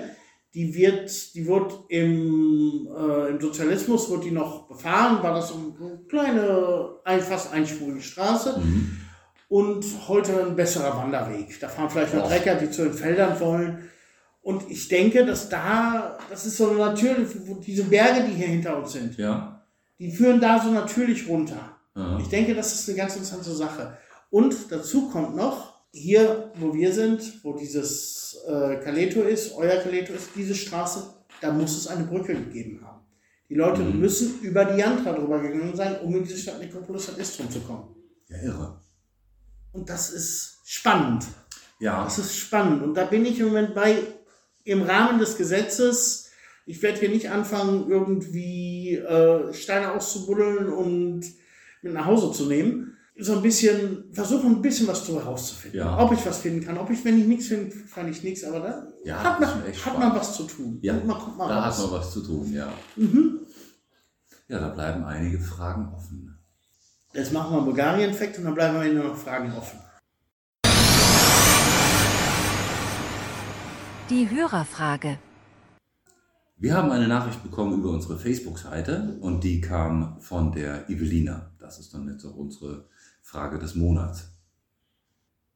Die wird, die wird im, äh, im Sozialismus wird die noch befahren, war das so eine kleine, ein, fast einspurige Straße Mhm. und heute ein besserer Wanderweg. Da fahren vielleicht noch Och. Trecker, die zu den Feldern wollen. Und ich denke, dass da, das ist so natürlich, diese Berge, die hier hinter uns sind, Ja. die führen da so natürlich runter. Ja. Ich denke, das ist eine ganz interessante Sache. Und dazu kommt noch, hier, wo wir sind, wo dieses äh, Kaleto ist, euer Kaleto ist, diese Straße, da muss es eine Brücke gegeben haben. Die Leute Mhm. müssen über die Jantra drüber gegangen sein, um in diese Stadt Nikopolis und Istrum zu kommen. Ja, irre. Und das ist spannend. Ja. Das ist spannend. Und da bin ich im Moment bei, im Rahmen des Gesetzes, ich werde hier nicht anfangen, irgendwie äh, Steine auszubuddeln und mit nach Hause zu nehmen. So ein bisschen, versuchen ein bisschen was darüber herauszufinden. Ja. Ob ich was finden kann. Ob ich, wenn ich nichts finde, kann ich nichts. Aber da Ja, hat, man, hat spannend. man was zu tun. Ja, Und man kommt mal Da hat raus. man was zu tun, ja. Mhm. Ja, da bleiben einige Fragen offen. Jetzt machen wir einen Bulgarien-Effekt und dann bleiben wir nur noch Fragen offen. Die Hörerfrage. Wir haben eine Nachricht bekommen über unsere Facebook-Seite und die kam von der Evelina. Das ist dann jetzt auch unsere Frage des Monats.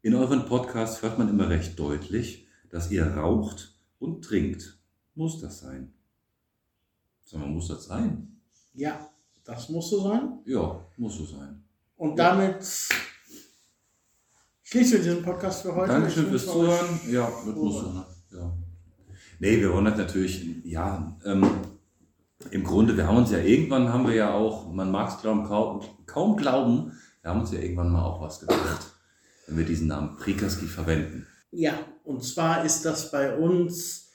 In euren Podcasts hört man immer recht deutlich, dass ihr raucht und trinkt. Muss das sein? Sag mal, muss das sein? Ja, das muss so sein. Ja, muss so sein. Und damit schließen wir diesen Podcast für heute. Dankeschön fürs Zuhören. Ja, das muss so, ne? Ja. Nee, wir wollen das natürlich, ja, ähm, im Grunde, wir haben uns ja irgendwann, haben wir ja auch, man mag es kaum, kaum glauben, wir haben uns ja irgendwann mal auch was gedacht, wenn wir diesen Namen Prikaski verwenden. Ja, und zwar ist das bei uns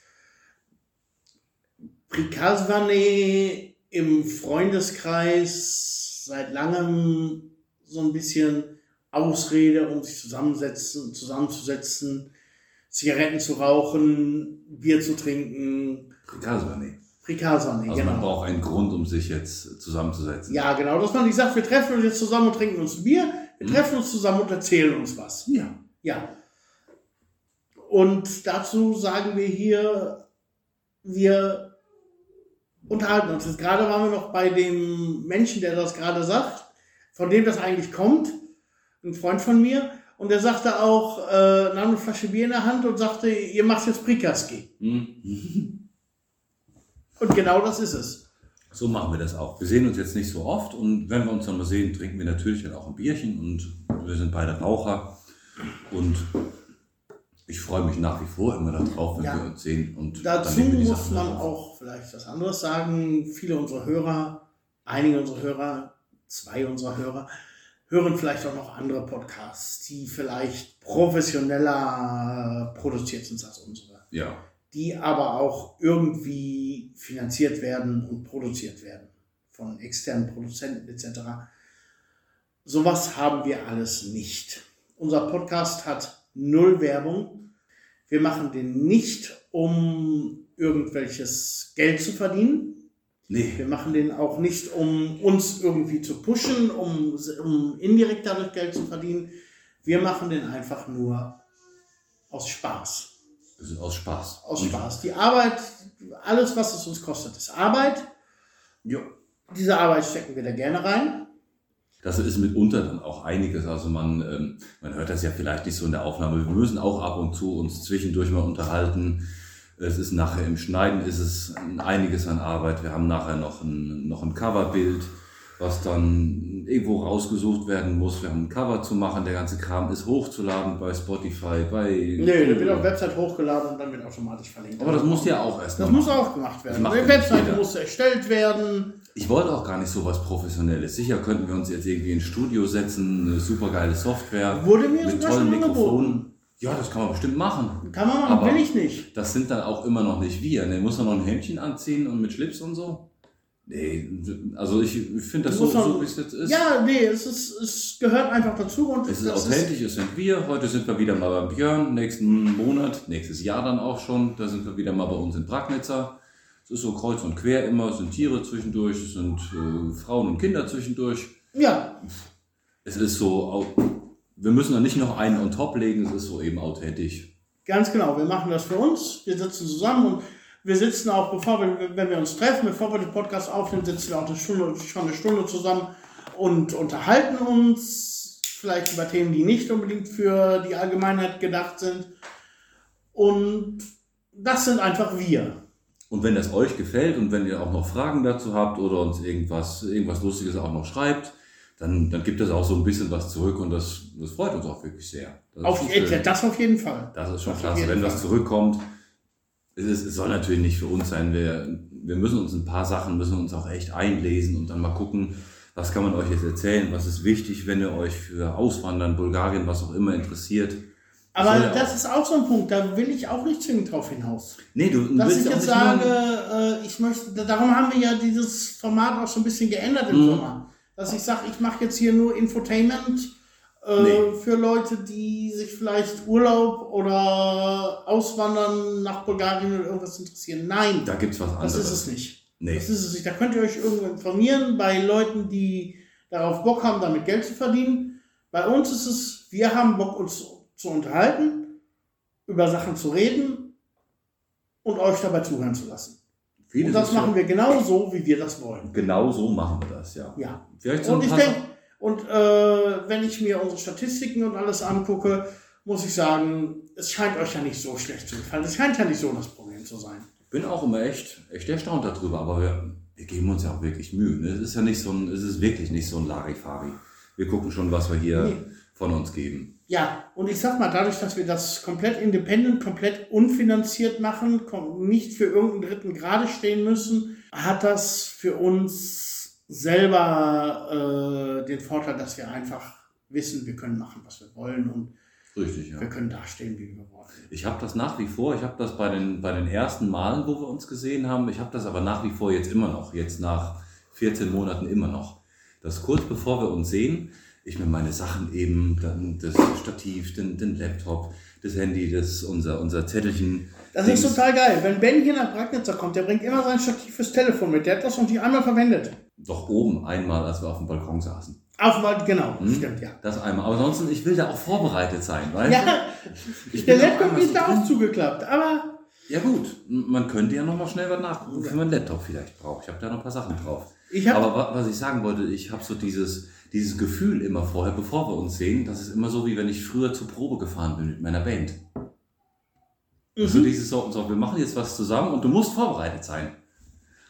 Prikasvane im Freundeskreis seit langem so ein bisschen Ausrede, um sich zusammensetzen, zusammenzusetzen, Zigaretten zu rauchen, Bier zu trinken. Prikasvane. Prikasani, Also man genau. braucht einen Grund, um sich jetzt zusammenzusetzen. Ja, genau, dass man nicht sagt, wir treffen uns jetzt zusammen und trinken uns ein Bier, wir Mhm. treffen uns zusammen und erzählen uns was. Ja. Ja. Und dazu sagen wir hier, wir unterhalten uns. Jetzt gerade waren wir noch bei dem Menschen, der das gerade sagt, von dem das eigentlich kommt, ein Freund von mir. Und der sagte auch, äh, nahm eine Flasche Bier in der Hand und sagte, ihr macht jetzt Prikaski. Hm. Und genau das ist es. So machen wir das auch. Wir sehen uns jetzt nicht so oft und wenn wir uns dann mal sehen, trinken wir natürlich dann auch ein Bierchen und wir sind beide Raucher und ich freue mich nach wie vor immer darauf, wenn Ja. wir uns sehen. Und Dazu muss man auf. auch vielleicht was anderes sagen. Viele unserer Hörer, einige unserer Hörer, zwei unserer Hörer, hören vielleicht auch noch andere Podcasts, die vielleicht professioneller produziert sind als unsere. Ja, Die aber auch irgendwie finanziert werden und produziert werden von externen Produzenten etc. Sowas haben wir alles nicht. Unser Podcast hat null Werbung. Wir machen den nicht, um irgendwelches Geld zu verdienen. nee, Wir machen den auch nicht, um uns irgendwie zu pushen, um, um indirekt dadurch Geld zu verdienen. Wir machen den einfach nur aus Spaß. Ist aus Spaß. Aus Spaß. Die Arbeit, alles, was es uns kostet, ist Arbeit. Ja. Diese Arbeit stecken wir da gerne rein. Das ist mitunter dann auch einiges. Also man, ähm, man hört das ja vielleicht nicht so in der Aufnahme. Wir müssen auch ab und zu uns zwischendurch mal unterhalten. Es ist nachher im Schneiden ist es einiges an Arbeit. Wir haben nachher noch ein, noch ein Coverbild, was dann irgendwo rausgesucht werden muss. Wir haben ein Cover zu machen. Der ganze Kram ist hochzuladen bei Spotify, bei. Nee, der wird auf der Website hochgeladen und dann wird automatisch verlinkt. Aber das muss ja auch erst Das muss auch gemacht werden. Die nicht jeder. muss erstellt werden. Ich wollte auch gar nicht so was Professionelles. Sicher könnten wir uns jetzt irgendwie ins Studio setzen, eine super geile Software. Wurde mir mit tollen. Mikrofonen. Ja, das kann man bestimmt machen. Kann man machen, Aber- will ich nicht. Das sind dann auch immer noch nicht wir. Ne? Muss man noch ein Hemdchen anziehen und mit Schlips und so? Nee, also ich finde das so, man- so wie es jetzt ist. Ja, nee, es, ist, es gehört einfach dazu. Und Es ist authentisch, es sind wir. Heute sind wir wieder mal beim Björn. Nächsten Monat, nächstes Jahr dann auch schon. Da sind wir wieder mal bei uns in Bragnitzer. Es ist so kreuz und quer immer. Es sind Tiere zwischendurch, es sind äh, Frauen und Kinder zwischendurch. Ja, Es ist so, wir müssen da nicht noch einen on top legen. Es ist so eben authentisch. Ganz genau, wir machen das für uns. Wir sitzen zusammen und wir sitzen auch, bevor wir, wenn wir uns treffen, bevor wir den Podcast aufnehmen, sitzen wir auch eine Stunde, schon eine Stunde zusammen und unterhalten uns vielleicht über Themen, die nicht unbedingt für die Allgemeinheit gedacht sind. Und das sind einfach wir. Und wenn das euch gefällt und wenn ihr auch noch Fragen dazu habt oder uns irgendwas, irgendwas Lustiges auch noch schreibt, dann, dann gibt es auch so ein bisschen was zurück und das, das freut uns auch wirklich sehr. Das Auf, das auf jeden Fall. Das ist schon Auf klasse. Wenn was Fall. zurückkommt, es, es soll natürlich nicht für uns sein. Wir, wir müssen uns ein paar Sachen, müssen uns auch echt einlesen und dann mal gucken, was kann man euch jetzt erzählen, was ist wichtig, wenn ihr euch für Auswandern, Bulgarien, was auch immer interessiert. Aber ja das ist auch so ein Punkt, da will ich auch nicht zwingend drauf hinaus. Nee, du Dass willst ich auch jetzt nicht sage, äh, ich möchte, darum haben wir ja dieses Format auch so ein bisschen geändert im Mhm. Sommer. Dass ich sage, ich mache jetzt hier nur Infotainment äh, Nee. für Leute, die sich vielleicht Urlaub oder Auswandern nach Bulgarien oder irgendwas interessieren. Nein, da gibt's was anderes. das ist es nicht. Nee. Das ist es nicht. Da könnt ihr euch irgendwo informieren bei Leuten, die darauf Bock haben, damit Geld zu verdienen. Bei uns ist es, wir haben Bock, uns zu unterhalten, über Sachen zu reden und euch dabei zuhören zu lassen. Vieles Und das machen wir genau so, wie wir das wollen. Genau so machen wir das, ja. Ja. Vielleicht so Und ich denke, und äh, wenn ich mir unsere Statistiken und alles angucke, muss ich sagen, es scheint euch ja nicht so schlecht zu gefallen. Es scheint ja nicht so das Problem zu sein. bin auch immer echt, echt erstaunt darüber, aber wir, wir geben uns ja auch wirklich Mühe. Ne? Es ist ja nicht so ein, es ist wirklich nicht so ein Larifari. Wir gucken schon, was wir hier Nee. von uns geben. Ja, und ich sag mal, dadurch, dass wir das komplett independent, komplett unfinanziert machen, nicht für irgendeinen dritten gerade stehen müssen, hat das für uns selber äh, den Vorteil, dass wir einfach wissen, wir können machen, was wir wollen und Richtig, ja. wir können dastehen, wie wir wollen. Ich habe das nach wie vor, ich habe das bei den, bei den ersten Malen, wo wir uns gesehen haben, ich habe das aber nach wie vor jetzt immer noch, jetzt nach 14 Monaten immer noch. Dass kurz bevor wir uns sehen, ich mir meine Sachen eben, dann das Stativ, den, den Laptop, das Handy, das unser, unser Zettelchen. Das Dings. ist total geil. Wenn Ben hier nach Bragnitzer kommt, der bringt immer sein Stativ fürs Telefon mit. Der hat das noch nicht einmal verwendet. Doch oben einmal, als wir auf dem Balkon saßen. Auf mal, genau, Hm? stimmt, ja. Das einmal. Aber ansonsten, ich will da auch vorbereitet sein, weißt Ja, du? Ich der Laptop ist da auch zugeklappt, aber Ja gut, man könnte ja noch mal schnell was nachgucken, wofür man einen Laptop vielleicht braucht. Ich habe da noch ein paar Sachen drauf. Aber wa- was ich sagen wollte, ich habe so dieses, dieses Gefühl immer vorher, bevor wir uns sehen, das ist immer so, wie wenn ich früher zur Probe gefahren bin mit meiner Band. Also Mhm. dieses so, so, wir machen jetzt was zusammen und du musst vorbereitet sein.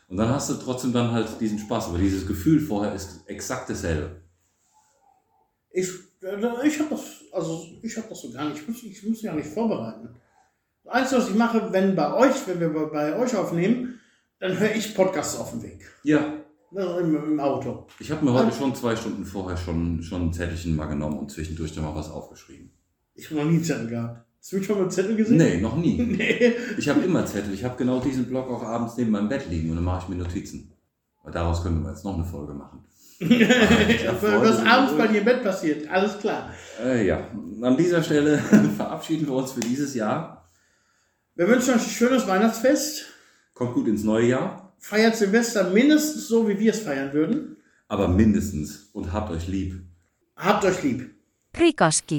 Und dann hast du trotzdem dann halt diesen Spaß. Aber dieses Gefühl vorher ist exakt dasselbe. Ich, äh, ich habe das, also ich habe das so gar nicht. Ich muss, ich muss mich ja nicht vorbereiten. Das Einzige, was ich mache, wenn bei euch, wenn wir bei- bei euch aufnehmen, dann höre ich Podcasts auf dem Weg. Ja, Also Im, Im Auto. ich habe mir heute schon zwei Stunden vorher schon, schon ein Zettelchen mal genommen und zwischendurch dann mal was aufgeschrieben. Ich habe noch nie einen Zettel gehabt. Hast du schon mal einen Zettel gesehen? Nee, noch nie. Nee. Ich habe immer Zettel. Ich habe genau diesen Block auch abends neben meinem Bett liegen und dann mache ich mir Notizen. Weil daraus können wir jetzt noch eine Folge machen. Was abends bei dir im Bett passiert. Alles klar. Äh, ja, an dieser Stelle verabschieden wir uns für dieses Jahr. Wir wünschen euch ein schönes Weihnachtsfest. Kommt gut ins neue Jahr, Feiert Silvester mindestens so, wie wir es feiern würden. aber mindestens und habt euch lieb. Habt euch lieb. Krikoski.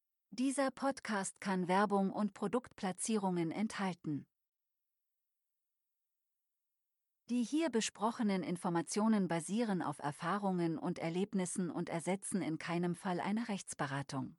Dieser Podcast kann Werbung und Produktplatzierungen enthalten. Die hier besprochenen Informationen basieren auf Erfahrungen und Erlebnissen und ersetzen in keinem Fall eine Rechtsberatung.